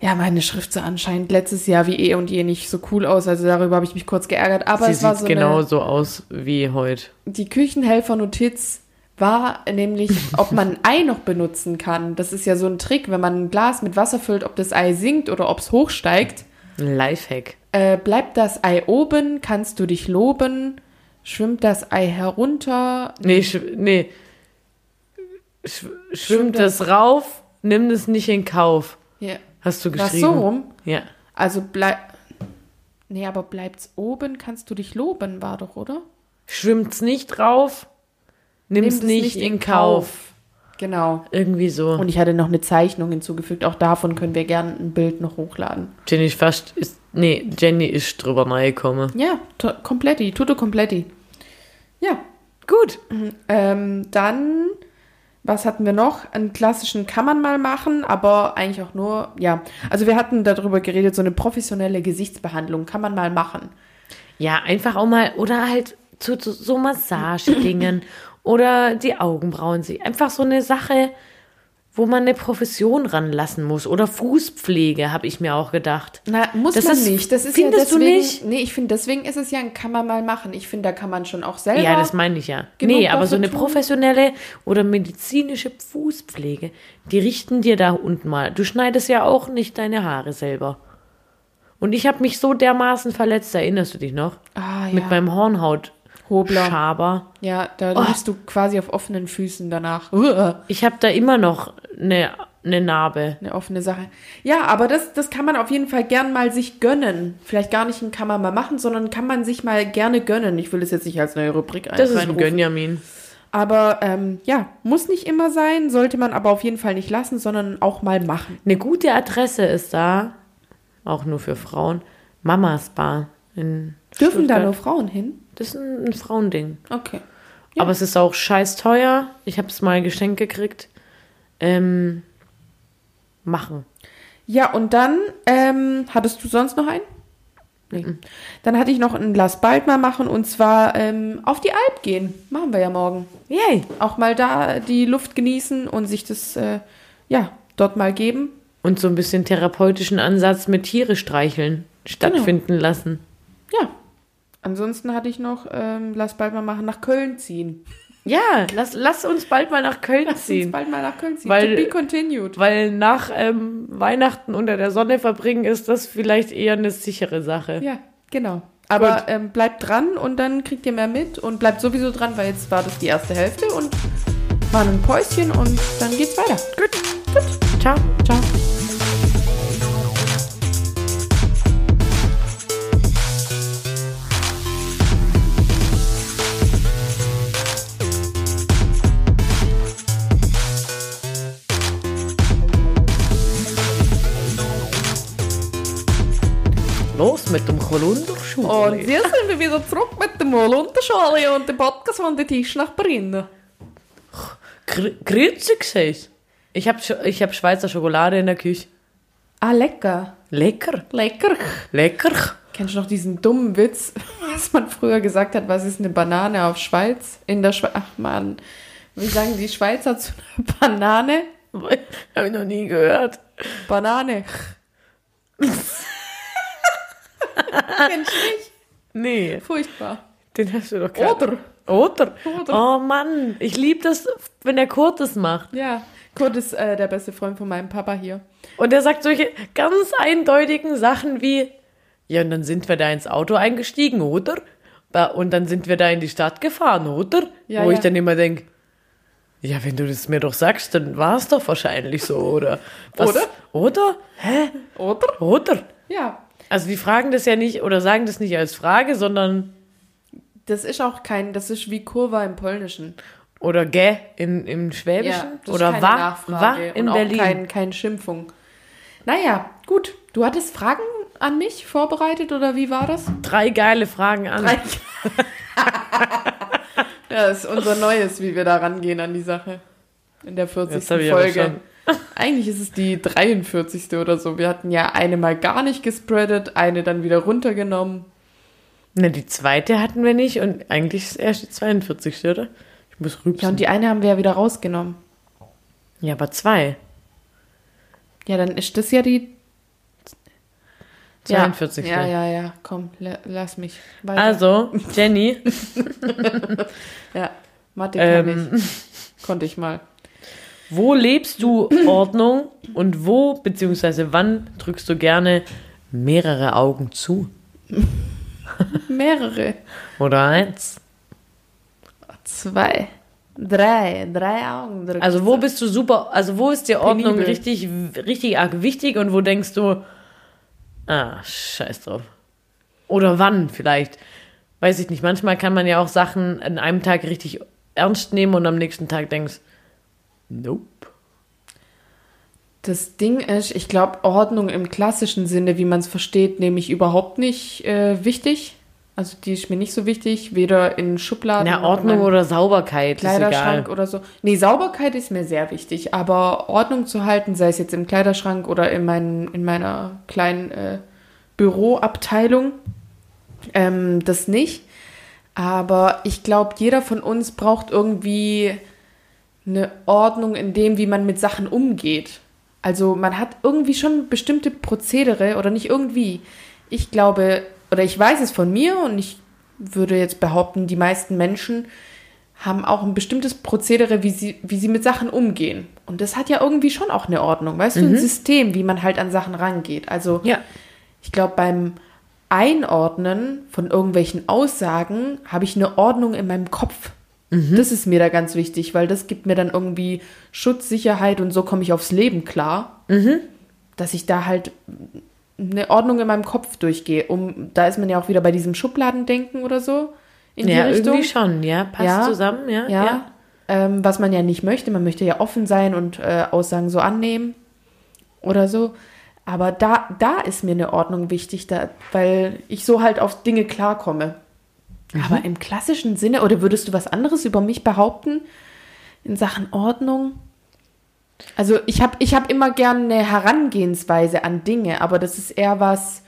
Ja, meine Schrift sah anscheinend letztes Jahr wie eh und je nicht so cool aus. Also darüber habe ich mich kurz geärgert. Aber Sie es war sieht so genau eine, so aus wie heute. die Küchenhelfernotiz war nämlich, ob man ein Ei noch benutzen kann. Das ist ja so ein Trick, wenn man ein Glas mit Wasser füllt, ob das Ei sinkt oder ob es hochsteigt. Lifehack. Äh, bleibt das Ei oben, kannst du dich loben. Schwimmt das Ei herunter? Nee, nee. Sch schwimmt das rauf, nimm das nicht in Kauf. Ja. Hast du geschrieben? so rum? Ja. Also bleib. Nee, aber bleibt's oben, kannst du dich loben, war doch, oder? Schwimmt's nicht rauf, nimm's Nimm nicht, es in Kauf. Genau. Irgendwie so. Und ich hatte noch eine Zeichnung hinzugefügt. Auch davon können wir gerne ein Bild noch hochladen. Jenny ist fast ist. Nee, Jenny ist drüber reingekommen. Ja, kompletti, tutto kompletti. Ja, Gut. ähm, dann, was hatten wir noch? Einen klassischen kann man mal machen, aber eigentlich auch nur, ja. Also wir hatten darüber geredet, so eine professionelle Gesichtsbehandlung kann man mal machen. Ja, einfach auch mal, oder halt zu, zu so Massagedingen oder die Augenbrauen sich. Einfach so eine Sache, wo man eine Profession ranlassen muss. Oder Fußpflege, habe ich mir auch gedacht. Na, muss Das man ist- nicht. Das ist findest ja du deswegen, nicht? Nee, ich finde, deswegen ist es ja ein kann man mal machen. Ich finde, da kann man schon auch selber. Ja, das meine ich ja. nee, aber so eine tun. professionelle oder medizinische Fußpflege, die richten dir da unten mal. Du schneidest ja auch nicht deine Haare selber. Und ich habe mich so dermaßen verletzt, erinnerst du dich noch? ah, ja. Mit meinem Hornhaut. Hobler. Schaber. Ja, da Oh. liegst du quasi auf offenen Füßen danach. Ich habe da immer noch eine, eine Narbe. Eine offene Sache. Ja, aber das, das kann man auf jeden Fall gern mal sich gönnen. Vielleicht gar nicht ein kann man mal machen, sondern kann man sich mal gerne gönnen. Ich will das jetzt nicht als neue Rubrik ein- Das ist ein. Gönjamin. Aber ähm, ja, muss nicht immer sein, sollte man aber auf jeden Fall nicht lassen, sondern auch mal machen. Eine gute Adresse ist da, auch nur für Frauen, Mamas Bar. In Dürfen da Stuttgart. nur Frauen hin? Das ist ein, ein Frauending. Okay. Ja. Aber es ist auch scheiß teuer. Ich habe es mal geschenkt gekriegt. Ähm, machen. Ja, und dann, ähm, hattest du sonst noch einen? Nee. Dann hatte ich noch ein Lass bald mal machen und zwar ähm, auf die Alp gehen. Machen wir ja morgen. Yay. Auch mal da die Luft genießen und sich das, äh, ja, dort mal geben. Und so ein bisschen therapeutischen Ansatz mit Tiere streicheln stattfinden lassen. Ja. Ansonsten hatte ich noch, ähm, lass bald mal machen, nach Köln ziehen. Ja, lass, lass uns bald mal nach Köln Lass uns ziehen. bald mal nach Köln ziehen. Weil- to be continued. Weil nach ähm, Weihnachten unter der Sonne verbringen ist das vielleicht eher eine sichere Sache. Ja, genau. Aber ähm, bleibt dran und dann kriegt ihr mehr mit und bleibt sowieso dran, weil jetzt war das die erste Hälfte und machen ein Päuschen und dann geht's weiter. Gut. Gut. Ciao. Ciao. Holunderschule. Und hier sind wir wieder zurück mit dem Holunderschale und dem Podcast von den Tischnachbarinnen. Gr Grüezi gesagt. Ich habe ich hab Schweizer Schokolade in der Küche. Ah, lecker. Lecker. Lecker. Lecker. Kennst du noch diesen dummen Witz, was man früher gesagt hat, was ist eine Banane auf Schweiz? In der Schweiz. Ach man, wie sagen die Schweizer zu einer Banane? Habe ich noch nie gehört. Banane. Kennst du nicht? Nee, Furchtbar. den hast du doch gerade. Oder? Oder? Oder. Oh Mann, ich liebe das, wenn der Kurt das macht. Ja, Kurt ist äh, der beste Freund von meinem Papa hier. Und er sagt solche ganz eindeutigen Sachen wie, ja, und dann sind wir da ins Auto eingestiegen, oder? Und dann sind wir da in die Stadt gefahren, oder? Ja, Wo ja. ich dann immer denke, ja, wenn du das mir doch sagst, dann war es doch wahrscheinlich so, oder? Oder? Oder? Hä? Oder? Oder? Ja. Also die fragen das ja nicht oder sagen das nicht als Frage, sondern Das ist auch kein, das ist wie Kurva im Polnischen. oder gä in, im Schwäbischen ist oder wa, Nachfrage wa in und auch Berlin. Kein, keine Schimpfung. Naja, gut. Du hattest Fragen an mich vorbereitet oder wie war das? Drei geile Fragen an. Drei. ja, das ist unser Neues, wie wir da rangehen an die Sache. In der 40. Jetzt hab ich aber Folge. Eigentlich ist es die 43. oder so. Wir hatten ja eine mal gar nicht gespreadet, eine dann wieder runtergenommen. Na, die zweite hatten wir nicht und eigentlich ist erst die 42. oder? Ich muss Ja, rübsen. und die eine haben wir ja wieder rausgenommen. Ja, aber zwei. Ja, dann ist das ja die 42. Ja, ja, ja, ja. Komm, la- lass mich. Weiter. Also, Jenny, Ja, Mathe kann ähm, ich. Konnte ich mal. Wo lebst du Ordnung und wo beziehungsweise wann drückst du gerne mehrere Augen zu? Mehrere. Oder eins? Zwei. Drei. Drei Augen. drückt Also wo bist du super, also wo ist dir Ordnung Penibel. richtig, richtig arg wichtig und wo denkst du, ah, scheiß drauf. Oder wann vielleicht? Weiß ich nicht. Manchmal kann man ja auch Sachen an einem Tag richtig ernst nehmen und am nächsten Tag denkst, nope. Das Ding ist, ich glaube, Ordnung im klassischen Sinne, wie man es versteht, nämlich überhaupt nicht äh, wichtig. Also die ist mir nicht so wichtig, weder in Schubladen Na, Ordnung oder Sauberkeit, Kleiderschrank oder so. Nee, Sauberkeit ist mir sehr wichtig, aber Ordnung zu halten, sei es jetzt im Kleiderschrank oder in, meinen, in meiner kleinen äh, Büroabteilung, ähm, das nicht. Aber ich glaube, jeder von uns braucht irgendwie eine Ordnung in dem, wie man mit Sachen umgeht. Also man hat irgendwie schon bestimmte Prozedere oder nicht irgendwie. Ich glaube, oder ich weiß es von mir und ich würde jetzt behaupten, die meisten Menschen haben auch ein bestimmtes Prozedere, wie sie, wie sie mit Sachen umgehen. Und das hat ja irgendwie schon auch eine Ordnung, weißt du, ein System, wie man halt an Sachen rangeht. Also Ja. ich glaube, beim Einordnen von irgendwelchen Aussagen habe ich eine Ordnung in meinem Kopf. Das ist mir da ganz wichtig, weil das gibt mir dann irgendwie Schutz, Sicherheit und so komme ich aufs Leben klar. Dass ich da halt eine Ordnung in meinem Kopf durchgehe. Um, da ist man ja auch wieder bei diesem Schubladendenken oder so. In Ja, die Richtung. irgendwie schon, ja. Passt Ja. zusammen, ja. Ja. Ähm, was man ja nicht möchte. Man möchte ja offen sein und äh, Aussagen so annehmen oder so. Aber da, da ist mir eine Ordnung wichtig, da, weil ich so halt auf Dinge klarkomme. Aber im klassischen Sinne, oder würdest du was anderes über mich behaupten in Sachen Ordnung? Also ich habe ich hab immer gerne eine Herangehensweise an Dinge, aber das ist eher was,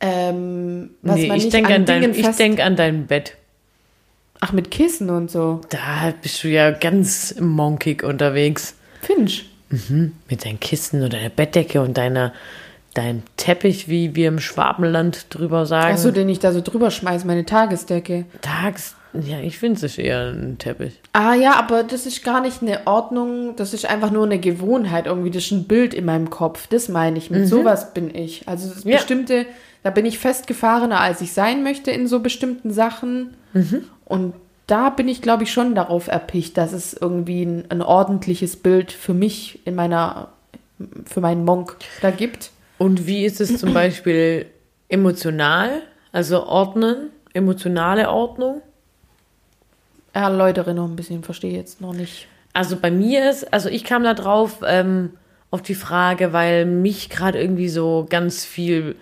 ähm, was Nee, man ich nicht denke an an, dein, Dingen ich fest... denk an dein Bett. Ach, mit Kissen und so. Da bist du ja ganz monkig unterwegs. Finch. Mit deinen Kissen und deiner Bettdecke und deiner, deinem Teppich, wie wir im Schwabenland drüber sagen. Achso, den ich da so drüber schmeiß, meine Tagesdecke. Tags. Ja, ich finde es eher ein Teppich. Ah ja, aber das ist gar nicht eine Ordnung, das ist einfach nur eine Gewohnheit irgendwie, das ist ein Bild in meinem Kopf, das meine ich, mit sowas bin ich. Also das Ja. bestimmte, da bin ich festgefahrener, als ich sein möchte in so bestimmten Sachen und da bin ich, glaube ich, schon darauf erpicht, dass es irgendwie ein, ein ordentliches Bild für mich in meiner, für meinen Monk da gibt. Und wie ist es zum Beispiel emotional? Also ordnen, emotionale Ordnung? Erläutere noch ein bisschen, verstehe jetzt noch nicht. Also bei mir ist, also ich kam da drauf ähm, auf die Frage, weil mich gerade irgendwie so ganz viel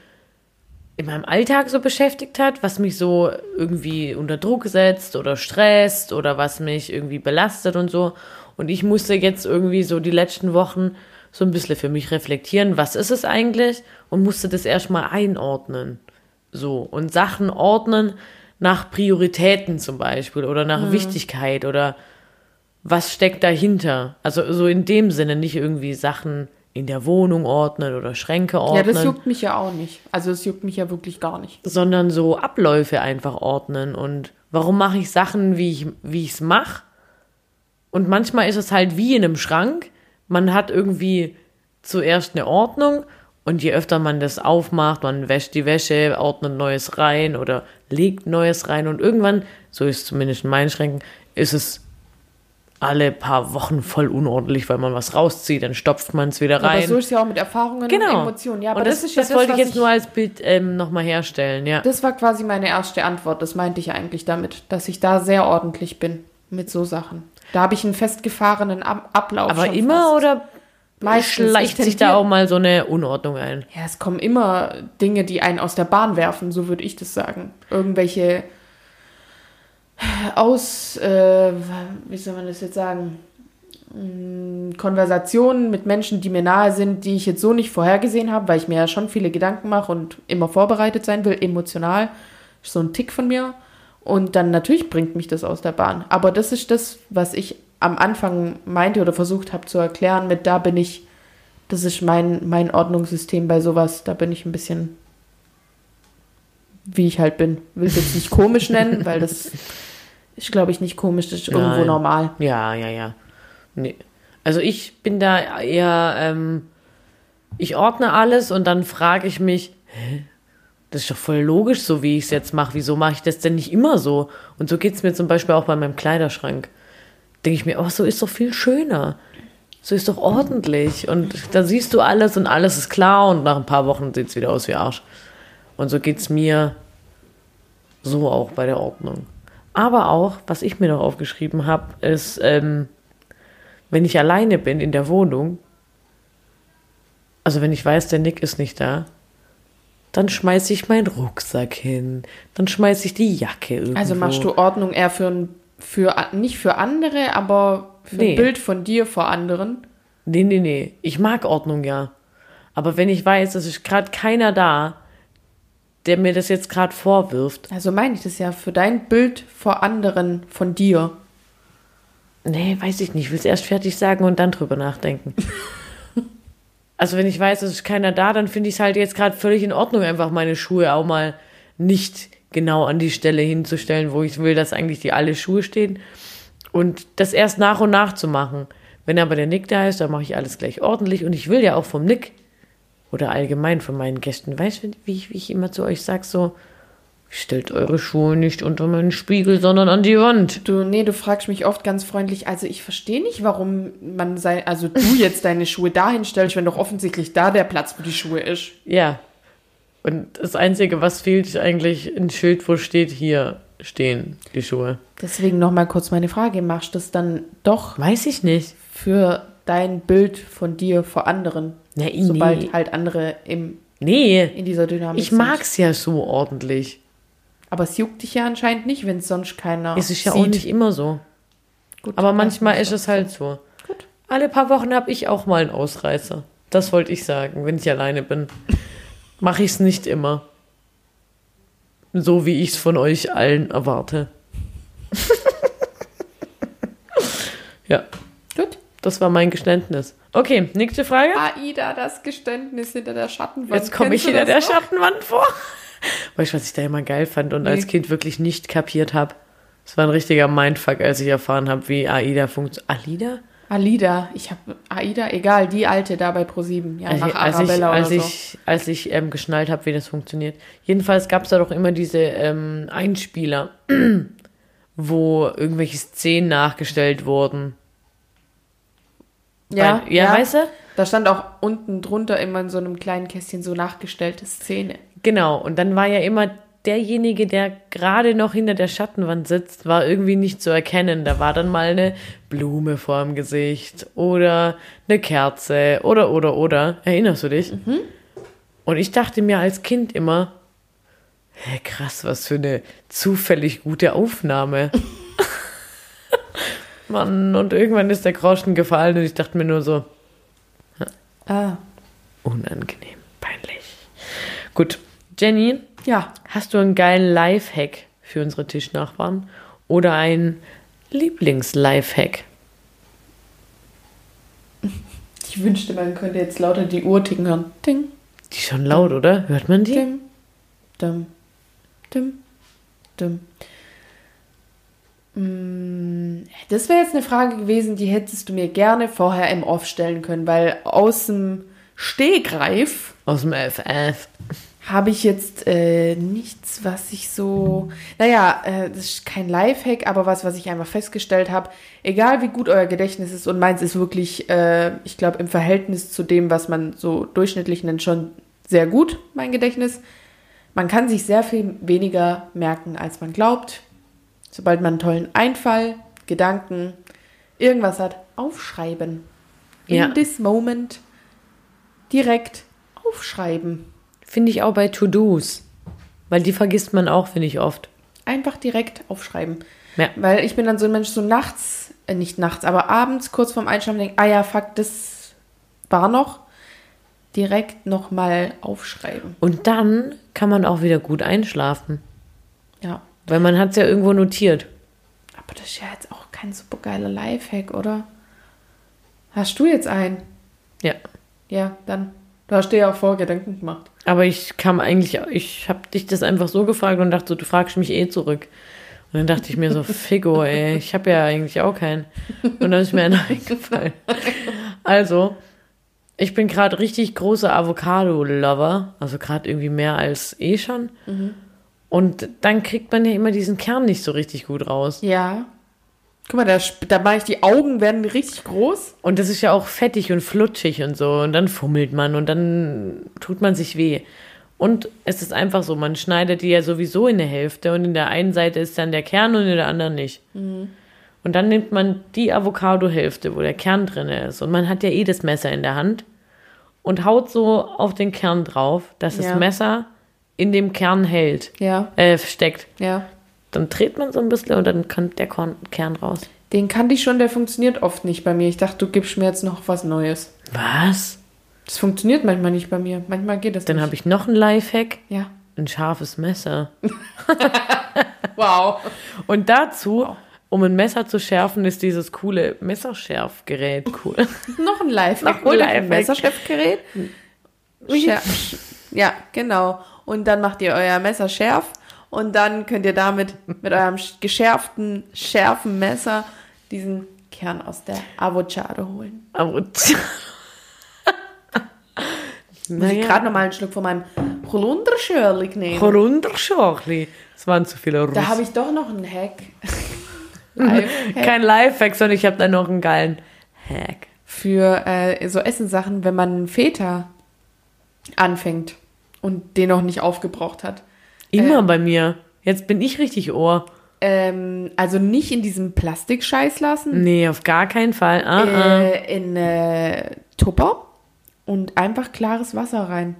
in meinem Alltag so beschäftigt hat, was mich so irgendwie unter Druck setzt oder stresst oder was mich irgendwie belastet und so. Und ich musste jetzt irgendwie so die letzten Wochen so ein bisschen für mich reflektieren, was ist es eigentlich und musste das erstmal einordnen. So. Und Sachen ordnen nach Prioritäten zum Beispiel oder nach mhm. Wichtigkeit oder was steckt dahinter. Also so in dem Sinne nicht irgendwie Sachen in der Wohnung ordnen oder Schränke ordnen. Ja, das juckt mich ja auch nicht. Also es juckt mich ja wirklich gar nicht. Sondern so Abläufe einfach ordnen und warum mache ich Sachen, wie ich wie ich es mache? Und manchmal ist es halt wie in einem Schrank. Man hat irgendwie zuerst eine Ordnung und je öfter man das aufmacht, man wäscht die Wäsche, ordnet Neues rein oder legt Neues rein und irgendwann, so ist es zumindest in meinen Schränken, ist es alle paar Wochen voll unordentlich, weil man was rauszieht, dann stopft man es wieder rein. Aber so ist ja auch mit Erfahrungen genau. und Emotionen. Ja, aber und das, das, das, das wollte ich jetzt nur als Bild ähm, nochmal herstellen, ja. Das war quasi meine erste Antwort, das meinte ich eigentlich damit, dass ich da sehr ordentlich bin mit so Sachen. Da habe ich einen festgefahrenen Ab Ablauf. Aber immer fast. oder Meistens schleicht sich da auch mal so eine Unordnung ein? Ja, es kommen immer Dinge, die einen aus der Bahn werfen, so würde ich das sagen. Irgendwelche aus, äh, wie soll man das jetzt sagen, mm, Konversationen mit Menschen, die mir nahe sind, die ich jetzt so nicht vorhergesehen habe, weil ich mir ja schon viele Gedanken mache und immer vorbereitet sein will, emotional. So ein Tick von mir. Und dann natürlich bringt mich das aus der Bahn. Aber das ist das, was ich am Anfang meinte oder versucht habe zu erklären, mit da bin ich, das ist mein, mein Ordnungssystem bei sowas, da bin ich ein bisschen, wie ich halt bin. Will es jetzt nicht komisch nennen, weil das ist, glaube ich, nicht komisch, das ist Nein. irgendwo normal. Ja, ja, ja. Nee. Also ich bin da eher, ähm, ich ordne alles und dann frage ich mich, hä? Das ist doch voll logisch, so wie ich es jetzt mache. Wieso mache ich das denn nicht immer so? Und so geht es mir zum Beispiel auch bei meinem Kleiderschrank. Denke ich mir, oh, so ist doch viel schöner. So ist doch ordentlich. Und da siehst du alles und alles ist klar und nach ein paar Wochen sieht es wieder aus wie Arsch. Und so geht es mir so auch bei der Ordnung. Aber auch, was ich mir noch aufgeschrieben habe, ist, ähm, wenn ich alleine bin in der Wohnung, also wenn ich weiß, der Nick ist nicht da, dann schmeiße ich meinen Rucksack hin, dann schmeiße ich die Jacke irgendwo. Also machst du Ordnung eher für, für nicht für andere, aber für nee. ein Bild von dir vor anderen? Nee, nee, nee. Ich mag Ordnung ja. Aber wenn ich weiß, es ist gerade keiner da, der mir das jetzt gerade vorwirft. Also meine ich das ja für dein Bild vor anderen von dir. Nee, weiß ich nicht. Ich will es erst fertig sagen und dann drüber nachdenken. also wenn ich weiß, es ist keiner da, dann finde ich es halt jetzt gerade völlig in Ordnung, einfach meine Schuhe auch mal nicht genau an die Stelle hinzustellen, wo ich will, dass eigentlich die alle Schuhe stehen. Und das erst nach und nach zu machen. Wenn aber der Nick da ist, dann mache ich alles gleich ordentlich. Und ich will ja auch vom Nick oder allgemein von meinen Gästen. Weißt du, wie ich, wie ich immer zu euch sage, so, stellt eure Schuhe nicht unter meinen Spiegel, sondern an die Wand. Du, nee, du fragst mich oft ganz freundlich, also ich verstehe nicht, warum man sei, also du jetzt deine Schuhe dahin stellst, wenn doch offensichtlich da der Platz für die Schuhe ist. Ja. Und das Einzige, was fehlt, ist eigentlich ein Schild, wo steht, hier stehen die Schuhe. Deswegen nochmal kurz meine Frage, machst du das dann doch? Weiß ich nicht. Für dein Bild von dir vor anderen? Ja, sobald nee. halt andere im, nee. in dieser Dynamik Ich mag es ja so ordentlich. Aber es juckt dich ja anscheinend nicht, wenn es sonst keiner Es ist ja sieht. auch nicht immer so. Gut, Aber manchmal ist es halt so. Gut. Alle paar Wochen habe ich auch mal einen Ausreißer. Das wollte ich sagen, wenn ich alleine bin. Mache ich es nicht immer. So wie ich es von euch allen erwarte. ja. Gut. Das war mein Geständnis. Okay, nächste Frage. Aida, das Geständnis hinter der Schattenwand. Jetzt komme ich hinter der noch? Schattenwand vor. Weißt du, was ich da immer geil fand und nee. als Kind wirklich nicht kapiert habe? Es war ein richtiger Mindfuck, als ich erfahren habe, wie AIDA funktioniert. AIDA? Alida, ich habe AIDA, egal, die alte da bei Pro7, ja, als nach ich, als Arabella ich, als oder so. Ich, als ich ähm, geschnallt habe, wie das funktioniert. Jedenfalls gab es da doch immer diese ähm, Einspieler, wo irgendwelche Szenen nachgestellt wurden. Ja, Weil, ja, weißt du? Da stand auch unten drunter immer in so einem kleinen Kästchen so nachgestellte Szene. Genau, und dann war ja immer derjenige, der gerade noch hinter der Schattenwand sitzt, war irgendwie nicht zu erkennen. Da war dann mal eine Blume vor dem Gesicht oder eine Kerze oder, oder, oder. Erinnerst du dich? Mhm. Und ich dachte mir als Kind immer, hä, krass, was für eine zufällig gute Aufnahme. Mann, und irgendwann ist der Groschen gefallen und ich dachte mir nur so, Ah. unangenehm, peinlich. Gut, Jenny, Ja. Hast du einen geilen Lifehack für unsere Tischnachbarn? Oder einen Lieblings-Lifehack? Ich wünschte, man könnte jetzt lauter die Uhr ticken hören. Ding, Die ist schon laut, oder? Hört man die? dim, dim, dim, dim. Mm, Das wäre jetzt eine Frage gewesen, die hättest du mir gerne vorher im Off stellen können, weil aus dem Stegreif Aus dem FF. Habe ich jetzt äh, nichts, was ich so. Naja, äh, das ist kein Lifehack, aber was, was ich einfach festgestellt habe. Egal wie gut euer Gedächtnis ist, und meins ist wirklich, äh, ich glaube, im Verhältnis zu dem, was man so durchschnittlich nennt, schon sehr gut, mein Gedächtnis. Man kann sich sehr viel weniger merken, als man glaubt. Sobald man einen tollen Einfall, Gedanken, irgendwas hat, aufschreiben. In Ja. this moment direkt aufschreiben. Finde ich auch bei To-Dos. Weil die vergisst man auch, finde ich oft. Einfach direkt aufschreiben. Ja. Weil ich bin dann so ein Mensch, so nachts, äh, nicht nachts, aber abends kurz vorm Einschlafen denke, ah ja, fuck, das war noch. Direkt nochmal aufschreiben. Und dann kann man auch wieder gut einschlafen. Ja. Weil man hat es ja irgendwo notiert. Aber das ist ja jetzt auch kein super geiler Lifehack, oder? Hast du jetzt einen? Ja. Ja, dann. Du hast dir ja auch vorher Gedanken gemacht. Aber ich kam eigentlich, ich habe dich das einfach so gefragt und dachte so, du fragst mich eh zurück. Und dann dachte ich mir so, Figo, ey, ich habe ja eigentlich auch keinen. Und dann ist mir einer eingefallen. Also, ich bin gerade richtig großer Avocado-Lover. Also gerade irgendwie mehr als eh schon. Und dann kriegt man ja immer diesen Kern nicht so richtig gut raus. Ja. Guck mal, da, da mache ich die Augen werden richtig groß. Und das ist ja auch fettig und flutschig und so. Und dann fummelt man und dann tut man sich weh. Und es ist einfach so, man schneidet die ja sowieso in der Hälfte und in der einen Seite ist dann der Kern und in der anderen nicht. Und dann nimmt man die Avocado-Hälfte, wo der Kern drin ist. Und man hat ja eh das Messer in der Hand und haut so auf den Kern drauf, dass Ja. das Messer in dem Kern hält, Ja, äh, steckt. ja. Dann dreht man so ein bisschen und dann kommt der Korn Kern raus. Den kannte ich schon, der funktioniert oft nicht bei mir. Ich dachte, du gibst mir jetzt noch was Neues. Was? Das funktioniert manchmal nicht bei mir. Manchmal geht das Dann nicht. habe ich noch einen Lifehack. Ja. Ein scharfes Messer. Wow. Und dazu, um ein Messer zu schärfen, ist dieses coole Messerschärfgerät cool. Noch ein Lifehack. Noch ein ein Lifehack. Messerschärfgerät. Scher ja, genau. Und dann macht ihr euer Messer schärf. Und dann könnt ihr damit mit eurem sch- geschärften, schärfen Messer diesen Kern aus der Avocado holen. Aber Muss ich gerade noch mal einen Schluck von meinem Holunderschörlig nehmen. Runterschorchli. Das waren zu viele Russ. Da habe ich doch noch einen Hack. Lifehack. Kein Lifehack, sondern ich habe da noch einen geilen Hack. für äh, so Essenssachen, wenn man Feta anfängt und den noch nicht aufgebraucht hat. Immer Äh. bei mir. Jetzt bin ich richtig Ohr. Ähm, also nicht in diesem Plastikscheiß lassen, Nee, auf gar keinen Fall. Ah, ah. äh, in äh, Tupper und einfach klares Wasser rein,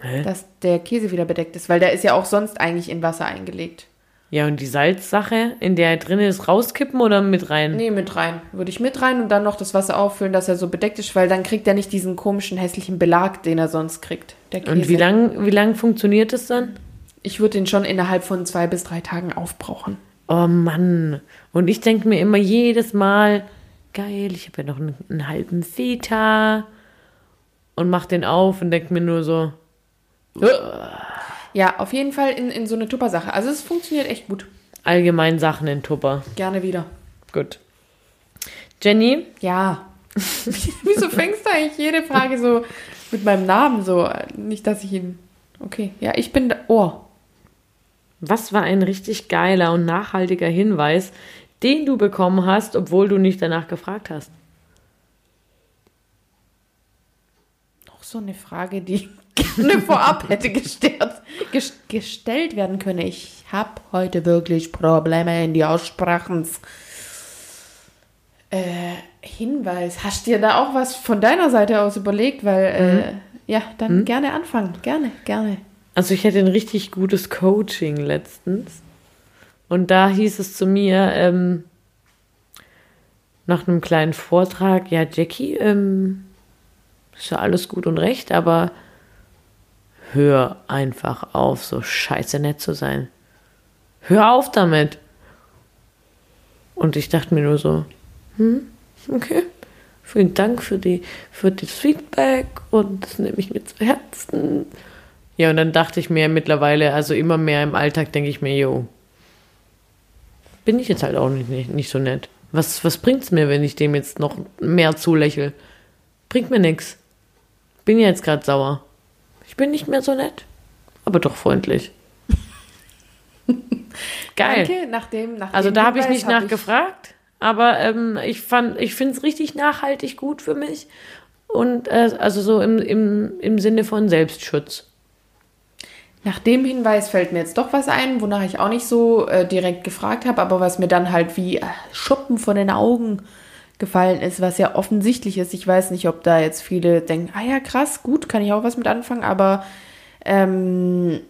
Hä? dass der Käse wieder bedeckt ist, weil der ist ja auch sonst eigentlich in Wasser eingelegt. Ja, und die Salzsache, in der er drin ist, rauskippen oder mit rein? Nee, mit rein. Würde ich mit rein und dann noch das Wasser auffüllen, dass er so bedeckt ist, weil dann kriegt er nicht diesen komischen, hässlichen Belag, den er sonst kriegt. Und wie lang, wie lang funktioniert es dann? Ich würde den schon innerhalb von zwei bis drei Tagen aufbrauchen. Oh Mann. Und ich denke mir immer jedes Mal, geil, ich habe ja noch einen, einen halben Feta. Und mach den auf und denke mir nur so, Ja, auf jeden Fall in, in so eine Tupper-Sache. Also es funktioniert echt gut. allgemein Sachen in Tupper. Gerne wieder. Gut. Jenny, Ja. Wieso fängst du eigentlich jede Frage so mit meinem Namen so? Nicht, dass ich ihn. Okay. Ja, ich bin. da- Oh. Was war ein richtig geiler und nachhaltiger Hinweis, den du bekommen hast, obwohl du nicht danach gefragt hast? Noch so eine Frage, die gerne vorab hätte gestellt, gestellt werden können. Ich habe heute wirklich Probleme in die Aussprachen. Äh, Hinweis. Hast du dir da auch was von deiner Seite aus überlegt? Weil, äh, mhm. äh, ja, dann mhm. gerne anfangen. Gerne, gerne. Also ich hatte ein richtig gutes Coaching letztens. Und da hieß es zu mir, ähm, nach einem kleinen Vortrag, ja, Jackie, ähm, ist ja alles gut und recht, aber hör einfach auf, so scheiße nett zu sein. Hör auf damit. Und ich dachte mir nur so, hm, okay, vielen Dank für, die, für das Feedback und das nehme ich mir zu Herzen. Ja, und dann dachte ich mir mittlerweile, also immer mehr im Alltag denke ich mir, jo, bin ich jetzt halt auch nicht, nicht, nicht so nett. Was, was es mir, wenn ich dem jetzt noch mehr zulächel? Bringt mir nichts. Bin ja jetzt gerade sauer. Ich bin nicht mehr so nett, aber doch freundlich. Geil. Danke, nachdem, nachdem also da habe ich nicht hab nachgefragt, aber ähm, ich ich finde es richtig nachhaltig gut für mich und äh, also so im, im, im Sinne von Selbstschutz. Nach dem Hinweis fällt mir jetzt doch was ein, wonach ich auch nicht so äh, direkt gefragt habe, aber was mir dann halt wie äh, Schuppen von den Augen gefallen ist, was ja offensichtlich ist. Ich weiß nicht, ob da jetzt viele denken, ah ja, krass, gut, kann ich auch was mit anfangen, aber ähm,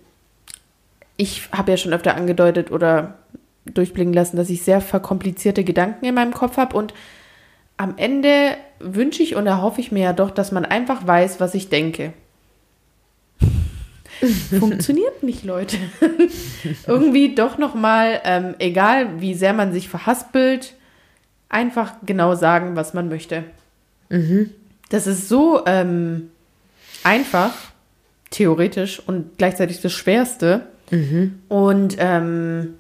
ich habe ja schon öfter angedeutet oder durchblicken lassen, dass ich sehr verkomplizierte Gedanken in meinem Kopf habe und am Ende wünsche ich und erhoffe ich mir ja doch, dass man einfach weiß, was ich denke. Funktioniert nicht, Leute. Irgendwie doch nochmal, ähm, egal wie sehr man sich verhaspelt, einfach genau sagen, was man möchte. Mhm. Das ist so ähm, einfach, theoretisch und gleichzeitig das Schwerste. Mhm. Und ähm,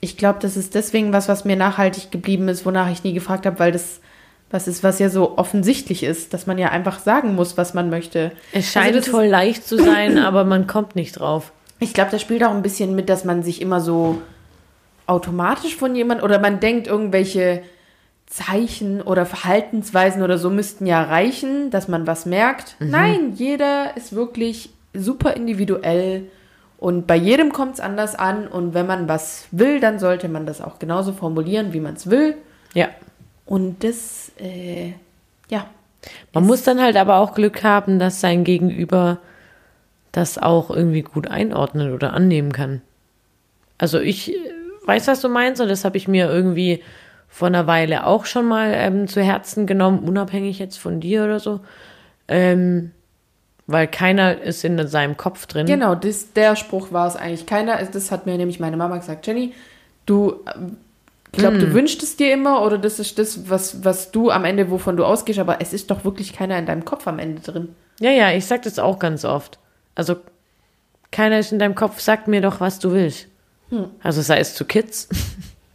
ich glaube, das ist deswegen was, was mir nachhaltig geblieben ist, wonach ich nie gefragt habe, weil das was ist, was ja so offensichtlich ist, dass man ja einfach sagen muss, was man möchte. Es scheint also voll leicht zu sein, aber man kommt nicht drauf. Ich glaube, das spielt auch ein bisschen mit, dass man sich immer so automatisch von jemand oder man denkt, irgendwelche Zeichen oder Verhaltensweisen oder so müssten ja reichen, dass man was merkt. Mhm. Nein, jeder ist wirklich super individuell und bei jedem kommt es anders an und wenn man was will, dann sollte man das auch genauso formulieren, wie man es will. Ja. Und das, äh, ja. Man muss dann halt aber auch Glück haben, dass sein Gegenüber das auch irgendwie gut einordnen oder annehmen kann. Also ich weiß, was du meinst und das habe ich mir irgendwie vor einer Weile auch schon mal ähm, zu Herzen genommen, unabhängig jetzt von dir oder so. Ähm, weil keiner ist in seinem Kopf drin. Genau, das, der Spruch war es eigentlich. Keiner, das hat mir nämlich meine Mama gesagt, Jenny, du, ich glaube, mm. du hm. wünschst es dir immer oder das ist das, was, was du am Ende, wovon du ausgehst, aber es ist doch wirklich keiner in deinem Kopf am Ende drin. Ja, ja, ich sag das auch ganz oft. Also, keiner ist in deinem Kopf, sag mir doch, was du willst. Hm. Also sei es zu Kids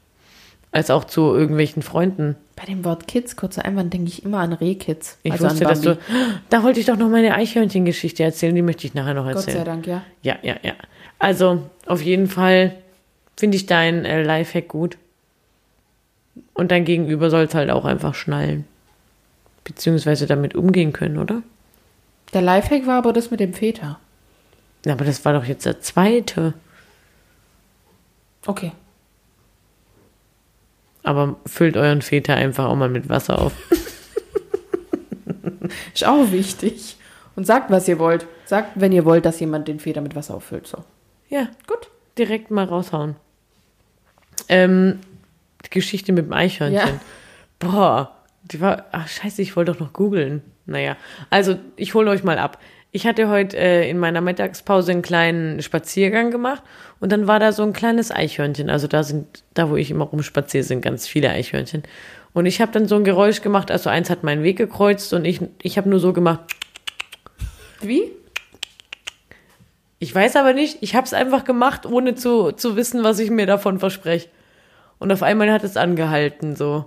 als auch zu irgendwelchen Freunden. Bei dem Wort Kids, kurzer Einwand, denke ich immer an Rehkids. Ich also wusste, dass du. Da wollte ich doch noch meine Eichhörnchen-Geschichte erzählen, die möchte ich nachher noch erzählen. Gott sei Dank, ja. Ja, ja, ja. Also, auf jeden Fall finde ich dein äh, Lifehack gut. Und dein Gegenüber soll es halt auch einfach schnallen. Beziehungsweise damit umgehen können, oder? Der Lifehack war aber das mit dem Väter. Ja, aber das war doch jetzt der zweite. Okay. Aber füllt euren Väter einfach auch mal mit Wasser auf. Ist auch wichtig. Und sagt, was ihr wollt. Sagt, wenn ihr wollt, dass jemand den Feder mit Wasser auffüllt. So. Ja, gut. Direkt mal raushauen. Ähm, Geschichte mit dem Eichhörnchen. Ja. Boah, die war. Ach, scheiße, ich wollte doch noch googeln. Naja, also ich hole euch mal ab. Ich hatte heute äh, in meiner Mittagspause einen kleinen Spaziergang gemacht und dann war da so ein kleines Eichhörnchen. Also da sind, da wo ich immer rumspaziere, sind ganz viele Eichhörnchen. Und ich habe dann so ein Geräusch gemacht, also eins hat meinen Weg gekreuzt und ich, ich habe nur so gemacht. Wie? Ich weiß aber nicht, ich habe es einfach gemacht, ohne zu, zu wissen, was ich mir davon verspreche. Und auf einmal hat es angehalten, so.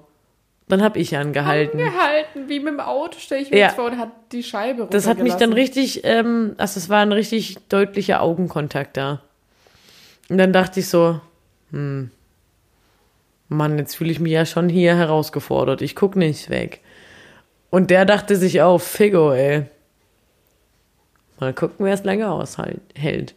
Dann habe ich angehalten. Angehalten, wie mit dem Auto, stelle ich mir ja. jetzt vor, und hat die Scheibe Das hat mich dann richtig, ähm, also es war ein richtig deutlicher Augenkontakt da. Und dann dachte ich so, hm, Mann, jetzt fühle ich mich ja schon hier herausgefordert. Ich guck nicht weg. Und der dachte sich auch, Figo, ey. Mal gucken, wer es länger aushält.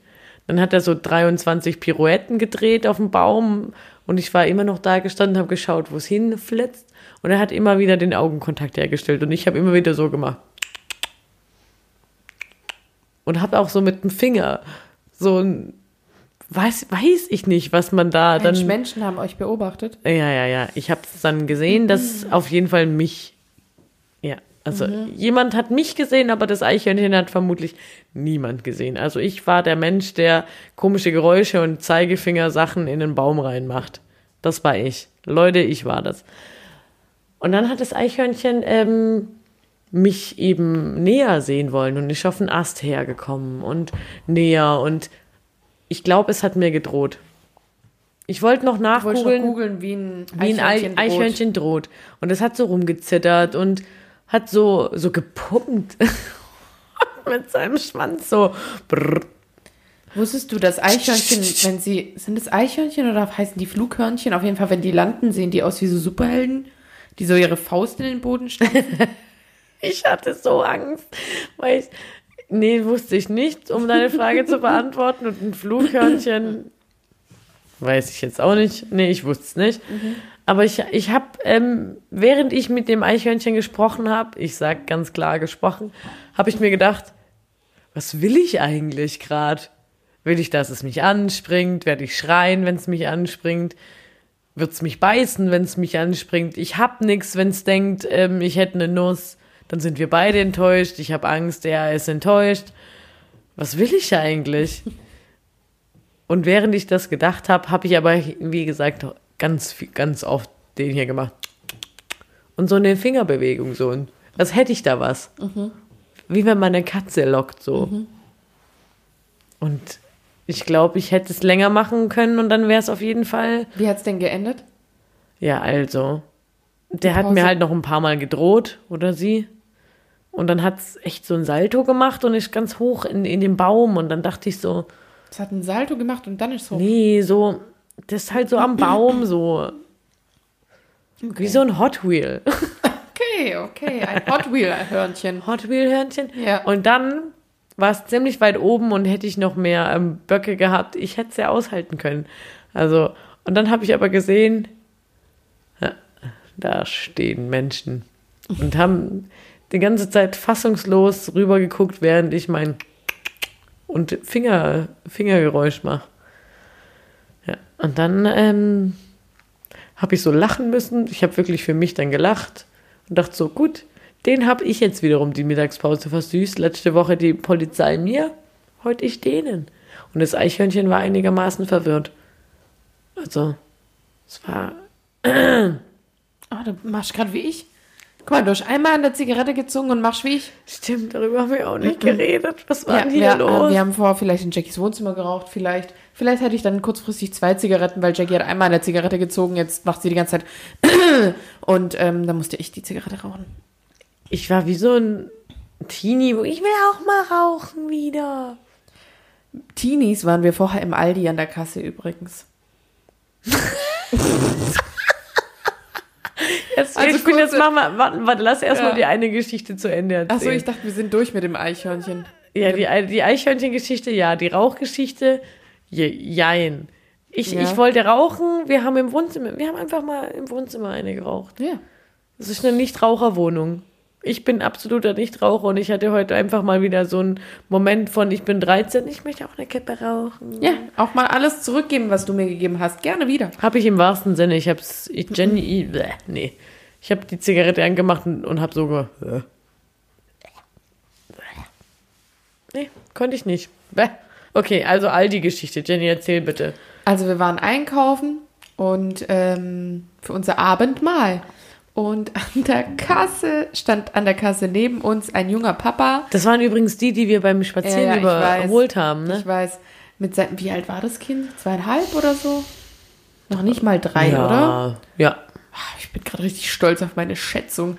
Dann hat er so 23 Pirouetten gedreht auf dem Baum und ich war immer noch da gestanden, habe geschaut, wo es hinflitzt und er hat immer wieder den Augenkontakt hergestellt und ich habe immer wieder so gemacht. Und habe auch so mit dem Finger so ein weiß, weiß ich nicht, was man da Mensch, dann. Menschen haben euch beobachtet. Ja, ja, ja. Ich habe es dann gesehen, dass auf jeden Fall mich. Also jemand hat mich gesehen, aber das Eichhörnchen hat vermutlich niemand gesehen. Also ich war der Mensch, der komische Geräusche und Zeigefinger-Sachen in den Baum reinmacht. Das war ich. Leute, ich war das. Und dann hat das Eichhörnchen ähm, mich eben näher sehen wollen und ist auf den Ast hergekommen und näher und ich glaube, es hat mir gedroht. Ich wollte noch nachgoogeln, googeln, wie ein wie ein Ei- Eichhörnchen droht. Eichhörnchen droht. Und es hat so rumgezittert und hat so, so gepumpt. Mit seinem Schwanz so. Brrr. Wusstest du, dass Eichhörnchen, wenn sie, sind es Eichhörnchen oder heißen die Flughörnchen? Auf jeden Fall, wenn die landen, sehen die aus wie so Superhelden, die so ihre Faust in den Boden stecken. Ich hatte so Angst, weil ich, nee, wusste ich nicht, um deine Frage zu beantworten. Und ein Flughörnchen, weiß ich jetzt auch nicht. Nee, ich wusste es nicht. Aber ich, ich habe, ähm, während ich mit dem Eichhörnchen gesprochen habe, ich sag ganz klar gesprochen, habe ich mir gedacht, was will ich eigentlich gerade? Will ich, dass es mich anspringt? Werde ich schreien, wenn es mich anspringt? Wird es mich beißen, wenn es mich anspringt? Ich hab nix, wenn es denkt, ähm, ich hätte eine Nuss. Dann sind wir beide enttäuscht. Ich habe Angst, er ist enttäuscht. Was will ich eigentlich? Und während ich das gedacht habe, habe ich aber, wie gesagt, ganz, ganz oft den hier gemacht. Und so eine Fingerbewegung so. Und was hätte ich da was? Wie wenn man eine Katze lockt so. Und ich glaube, ich hätte es länger machen können und dann wäre es auf jeden Fall. Wie hat's denn geendet? Ja, also. Der hat mir halt noch ein paar Mal gedroht, oder sie. Und dann hat es echt so ein Salto gemacht und ist ganz hoch in, in den Baum. Und dann dachte ich so, Es hat ein Salto gemacht und dann ist es hoch. nee, so, das ist halt so am Baum so. Wie so ein Hot Wheel. Okay, okay, ein Hot Wheel-Hörnchen. Hot Wheel Hörnchen. Ja. Und dann war es ziemlich weit oben und hätte ich noch mehr ähm, Böcke gehabt, ich hätte es ja aushalten können. Also, und dann habe ich aber gesehen, ja, da stehen Menschen und haben die ganze Zeit fassungslos rübergeguckt, während ich mein und Finger, Fingergeräusch mache. Ja, und dann ähm, habe ich so lachen müssen. Ich habe wirklich für mich dann gelacht und dachte so, gut, den habe ich jetzt wiederum die Mittagspause versüßt. Letzte Woche die Polizei mir, heute ich denen. Und das Eichhörnchen war einigermaßen verwirrt. Also, es war Oh, du machst gerade wie ich. Guck mal, du hast einmal an der Zigarette gezogen und machst wie ich. Stimmt, darüber haben wir auch nicht geredet. Was war denn hier wir, los? äh, wir haben vorher vielleicht in Jackies Wohnzimmer geraucht, vielleicht. Vielleicht hätte ich dann kurzfristig zwei Zigaretten, weil Jackie hat einmal an der Zigarette gezogen, jetzt macht sie die ganze Zeit. Und ähm, dann musste ich die Zigarette rauchen. ich war wie so ein Teenie, wo ich will auch mal rauchen wieder. Teenies waren wir vorher im Aldi an der Kasse übrigens. Jetzt, Also ich bin jetzt mach mal, warte, warte, lass erstmal Ja. die eine Geschichte zu Ende erzählen. Achso, ich dachte, wir sind durch mit dem Eichhörnchen. Ja, die, die Eichhörnchen-Geschichte, ja. Die Rauchgeschichte, je, jein. Ich, Ja. ich wollte rauchen, wir haben im Wohnzimmer, wir haben einfach mal im Wohnzimmer eine geraucht. Ja. Das ist eine Nichtraucherwohnung. Ich bin absoluter Nichtraucher und ich hatte heute einfach mal wieder so einen Moment von, ich bin 13, ich möchte auch eine Kippe rauchen. Ja, auch mal alles zurückgeben, was du mir gegeben hast. Gerne wieder. Habe ich im wahrsten Sinne. Ich hab's, ich, Jenny, bleh, nee. Ich habe die Zigarette angemacht und, und habe so ge, äh. Nee, konnte ich nicht. Bäh. Okay, also all die Geschichte. Jenny, erzähl bitte. Also wir waren einkaufen und ähm, für unser Abendmahl. Und an der Kasse stand an der Kasse neben uns ein junger Papa. Das waren übrigens die, die wir beim Spazieren Ja, ja, weiß. überholt haben, ne? Ich weiß, mit seinem, wie alt war das Kind? Zweieinhalb oder so? Noch nicht mal drei, ja, oder? Ja. Ah, Ich bin gerade richtig stolz auf meine Schätzung.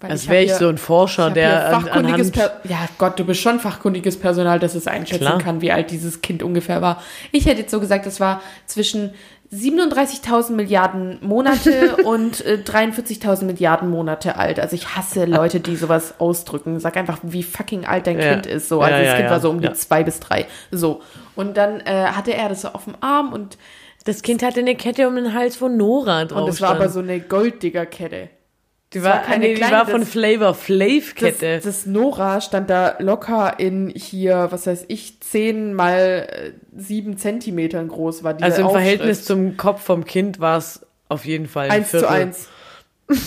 Weil Als wäre ich hier- so ein Forscher, der fachkundiges anhand, per Ja, Gott, du bist schon fachkundiges Personal, das es einschätzen Klar. kann, wie alt dieses Kind ungefähr war. Ich hätte jetzt so gesagt, es war zwischen 37.000 Milliarden Monate und äh, 43.000 Milliarden Monate alt. Also ich hasse Leute, die sowas ausdrücken. Sag einfach, wie fucking alt dein Ja. Kind ist. So, also Ja, das ja, Kind war so um die zwei bis drei. So. Und dann äh, hatte er das so auf dem Arm und, das Kind hatte eine Kette um den Hals von Nora drauf. und es war aber so eine Golddigger-Kette. Die war, war keine nee, die kleine, war von das- Flavor Flav Kette. Das, das Nora stand da locker in hier, was weiß ich, 10 mal äh, 7 Zentimetern groß war. Diese also im Aufschrift. Verhältnis zum Kopf vom Kind war es auf jeden Fall ein 1 zu Viertel. 1.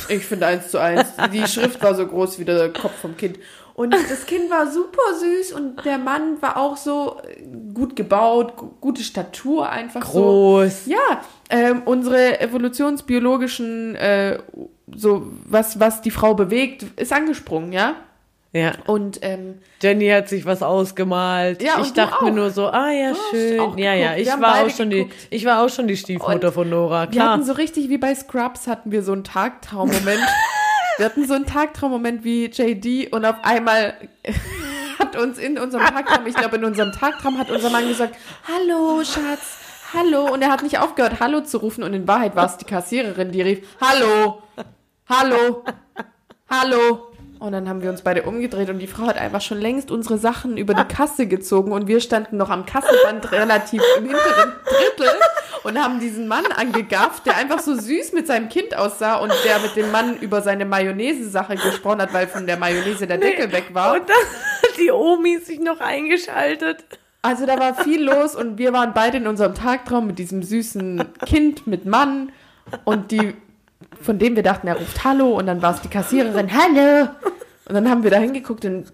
Ich finde 1 zu 1. Die Schrift war so groß wie der Kopf vom Kind. Und das Kind war super süß und der Mann war auch so äh, gut gebaut, gu- gute Statur einfach so. Groß. Ja, ähm, unsere evolutionsbiologischen, äh, so was, was die Frau bewegt, ist angesprungen, ja. Ja. Und ähm, Jenny hat sich was ausgemalt. Ja, ich dachte mir nur so, ah ja, schön. Ja, ja. Wir ich war auch schon die, ich war auch schon die Stiefmutter Und von Nora, Wir klar. hatten so richtig wie bei Scrubs hatten wir so einen Tagtraummoment. wir hatten so einen Tagtraummoment wie JD und auf einmal hat uns in unserem Tagtraum, ich glaube in unserem Tagtraum hat unser Mann gesagt, hallo Schatz, hallo und er hat nicht aufgehört hallo zu rufen und in Wahrheit war es die Kassiererin, die rief, hallo, hallo, hallo. Und dann haben wir uns beide umgedreht und die Frau hat einfach schon längst unsere Sachen über die Kasse gezogen und wir standen noch am Kassenband relativ im hinteren Drittel und haben diesen Mann angegafft, der einfach so süß mit seinem Kind aussah und der mit dem Mann über seine Mayonnaise-Sache gesprochen hat, weil von der Mayonnaise der Deckel weg war. Und dann hat die Omi sich noch eingeschaltet. Also da war viel los und wir waren beide in unserem Tagtraum mit diesem süßen Kind mit Mann und die, von dem wir dachten, er ruft Hallo und dann war es die Kassiererin, Hallo. Und dann haben wir da hingeguckt und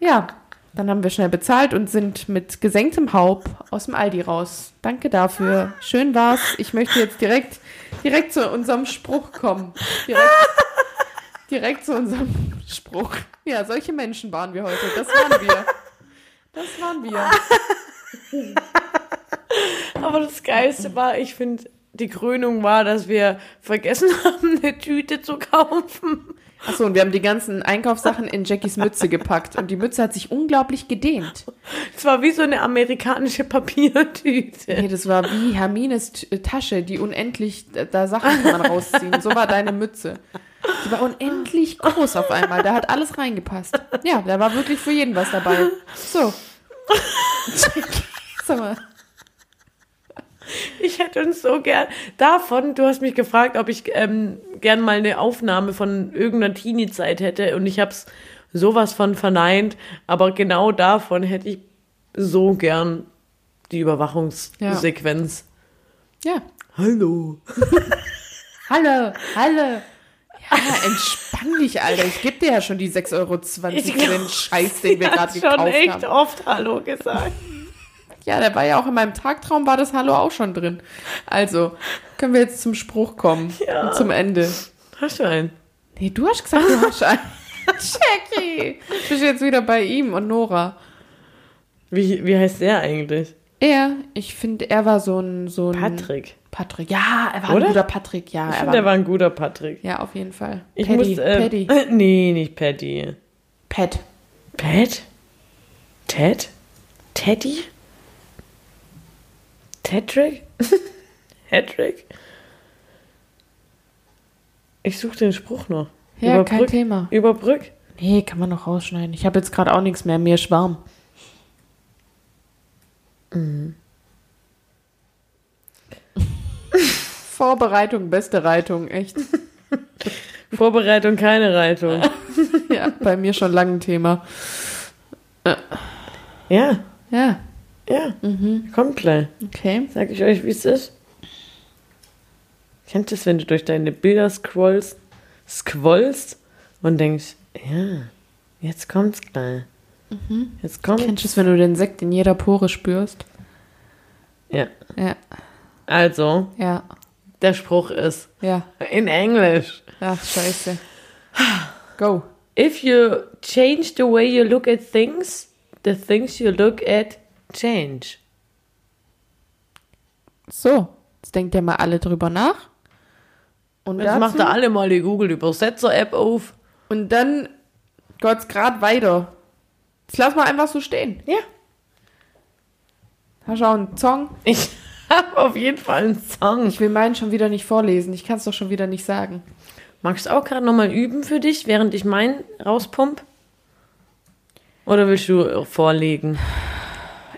ja, dann haben wir schnell bezahlt und sind mit gesenktem Haupt aus dem Aldi raus. Danke dafür. Schön war's. Ich möchte jetzt direkt, direkt zu unserem Spruch kommen. Direkt, direkt zu unserem Spruch. Ja, solche Menschen waren wir heute. Das waren wir. Das waren wir. Aber das Geilste war, ich finde, die Krönung war, dass wir vergessen haben, eine Tüte zu kaufen. Achso, und wir haben die ganzen Einkaufssachen in Jackies Mütze gepackt. Und die Mütze hat sich unglaublich gedehnt. Es war wie so eine amerikanische Papiertüte. Nee, das war wie Hermines äh, Tasche, die unendlich, da- da Sachen kann man rausziehen. So war deine Mütze. Die war unendlich groß auf einmal. Da hat alles reingepasst. Ja, da war wirklich für jeden was dabei. So. Jackie, sag mal. Ich hätte uns so gern davon, du hast mich gefragt, ob ich ähm, gern mal eine Aufnahme von irgendeiner Teenie-Zeit hätte und ich habe es sowas von verneint, aber genau davon hätte ich so gern die Überwachungssequenz. Ja. Hallo. Hallo, hallo. Ja, entspann dich, Alter. Ich gebe dir ja schon die 6,20 Euro für den Scheiß, den wir Ich gerade gekauft schon echt haben. oft Hallo gesagt. Ja, der war ja auch in meinem Tagtraum, war das Hallo auch schon drin. Also, können wir jetzt zum Spruch kommen. Ja. Und zum Ende. Hast du einen? Nee, du hast gesagt, du hast einen. Jackie! Du bist jetzt wieder bei ihm und Nora. Wie, wie heißt der eigentlich? Er, ich finde, er war so ein, so ein. Patrick. Patrick. Ja, er war Oder? ein guter Patrick. Ja, Ich er finde, der war ein guter Patrick. Ja, auf jeden Fall. Ich Paddy, muss, äh, Paddy. Nee, nicht Patty. Pat. Pat? Ted? Teddy? Tedrick? Hedrick? Ich suche den Spruch noch. Ja, kein Thema. Überbrück? Nee, kann man noch rausschneiden. Ich habe jetzt gerade auch nichts mehr. Mir ist warm. Vorbereitung, beste Reitung, echt. Vorbereitung, keine Reitung. Ja, bei mir schon lange ein Thema. ja, Ja, ja. Kommt gleich. okay. Sag ich euch, wie es ist. Kennt es, wenn du durch deine Bilder scrollst, scrollst und denkst, ja, jetzt kommt's gleich. Jetzt kommt. Kennst du es, wenn du den Sekt in jeder Pore spürst? Ja. Ja, Also, ja, der Spruch ist ja. in Englisch. Ach, scheiße. Go. If you change the way you look at things, the things you look at change. So, jetzt denkt ihr mal alle drüber nach. Und Jetzt macht ihr alle mal die Google-Übersetzer-App auf. Und dann geht's grad weiter. Das lass mal einfach so stehen. Ja. Hast du auch einen Song? Ich habe auf jeden Fall einen Song. Ich will meinen schon wieder nicht vorlesen. Ich kann es doch schon wieder nicht sagen. Magst du auch gerade nochmal üben für dich, während ich meinen rauspump? Oder willst du vorlegen?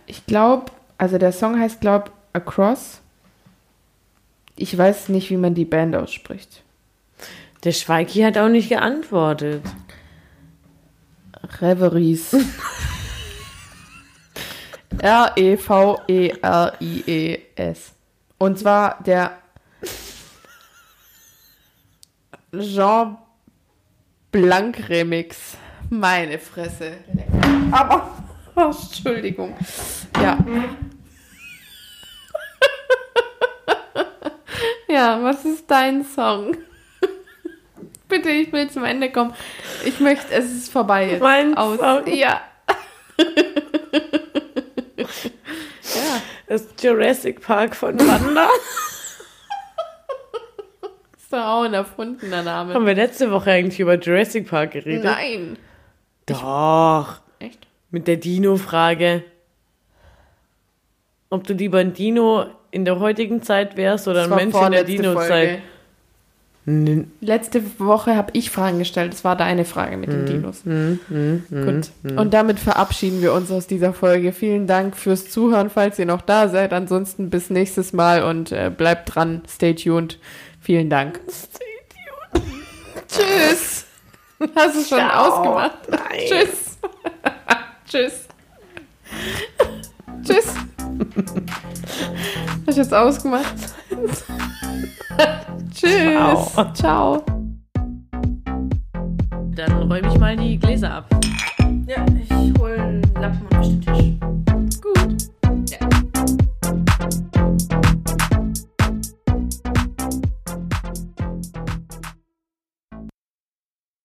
Ich glaube, also der Song heißt, glaube Across. Ich weiß nicht, wie man die Band ausspricht. Der Schweiki hat auch nicht geantwortet. Reveries. R-E-V-E-R-I-E-S. Und zwar der Jean Blanc Remix. Meine Fresse. Aber, oh, Entschuldigung. Ja. ja, was ist dein Song? Bitte, ich will zum Ende kommen. Ich möchte, es ist vorbei jetzt. Mein Aus. Song. Ja. Das Jurassic Park von Wanda. ist doch auch ein erfundener Name. Haben wir letzte Woche eigentlich über Jurassic Park geredet? Nein. Doch. Echt? Mit der Dino-Frage. Ob du lieber ein Dino in der heutigen Zeit wärst oder Das ein Mensch in der Dino-Zeit. Letzte Woche habe ich Fragen gestellt. Das war deine Frage mit Mhm. den Dinos. Gut. Und damit verabschieden wir uns aus dieser Folge. Vielen Dank fürs Zuhören, falls ihr noch da seid. Ansonsten bis nächstes Mal und äh, bleibt dran. Stay tuned. Vielen Dank. Tschüss. Hast du schon Ciao. ausgemacht? Nein. Tschüss. Tschüss. Tschüss. Hast du jetzt ausgemacht? Tschüss. Ciao. Ciao. Dann räume ich mal die Gläser ab. Ja, ich hole einen Lappen und den Tisch.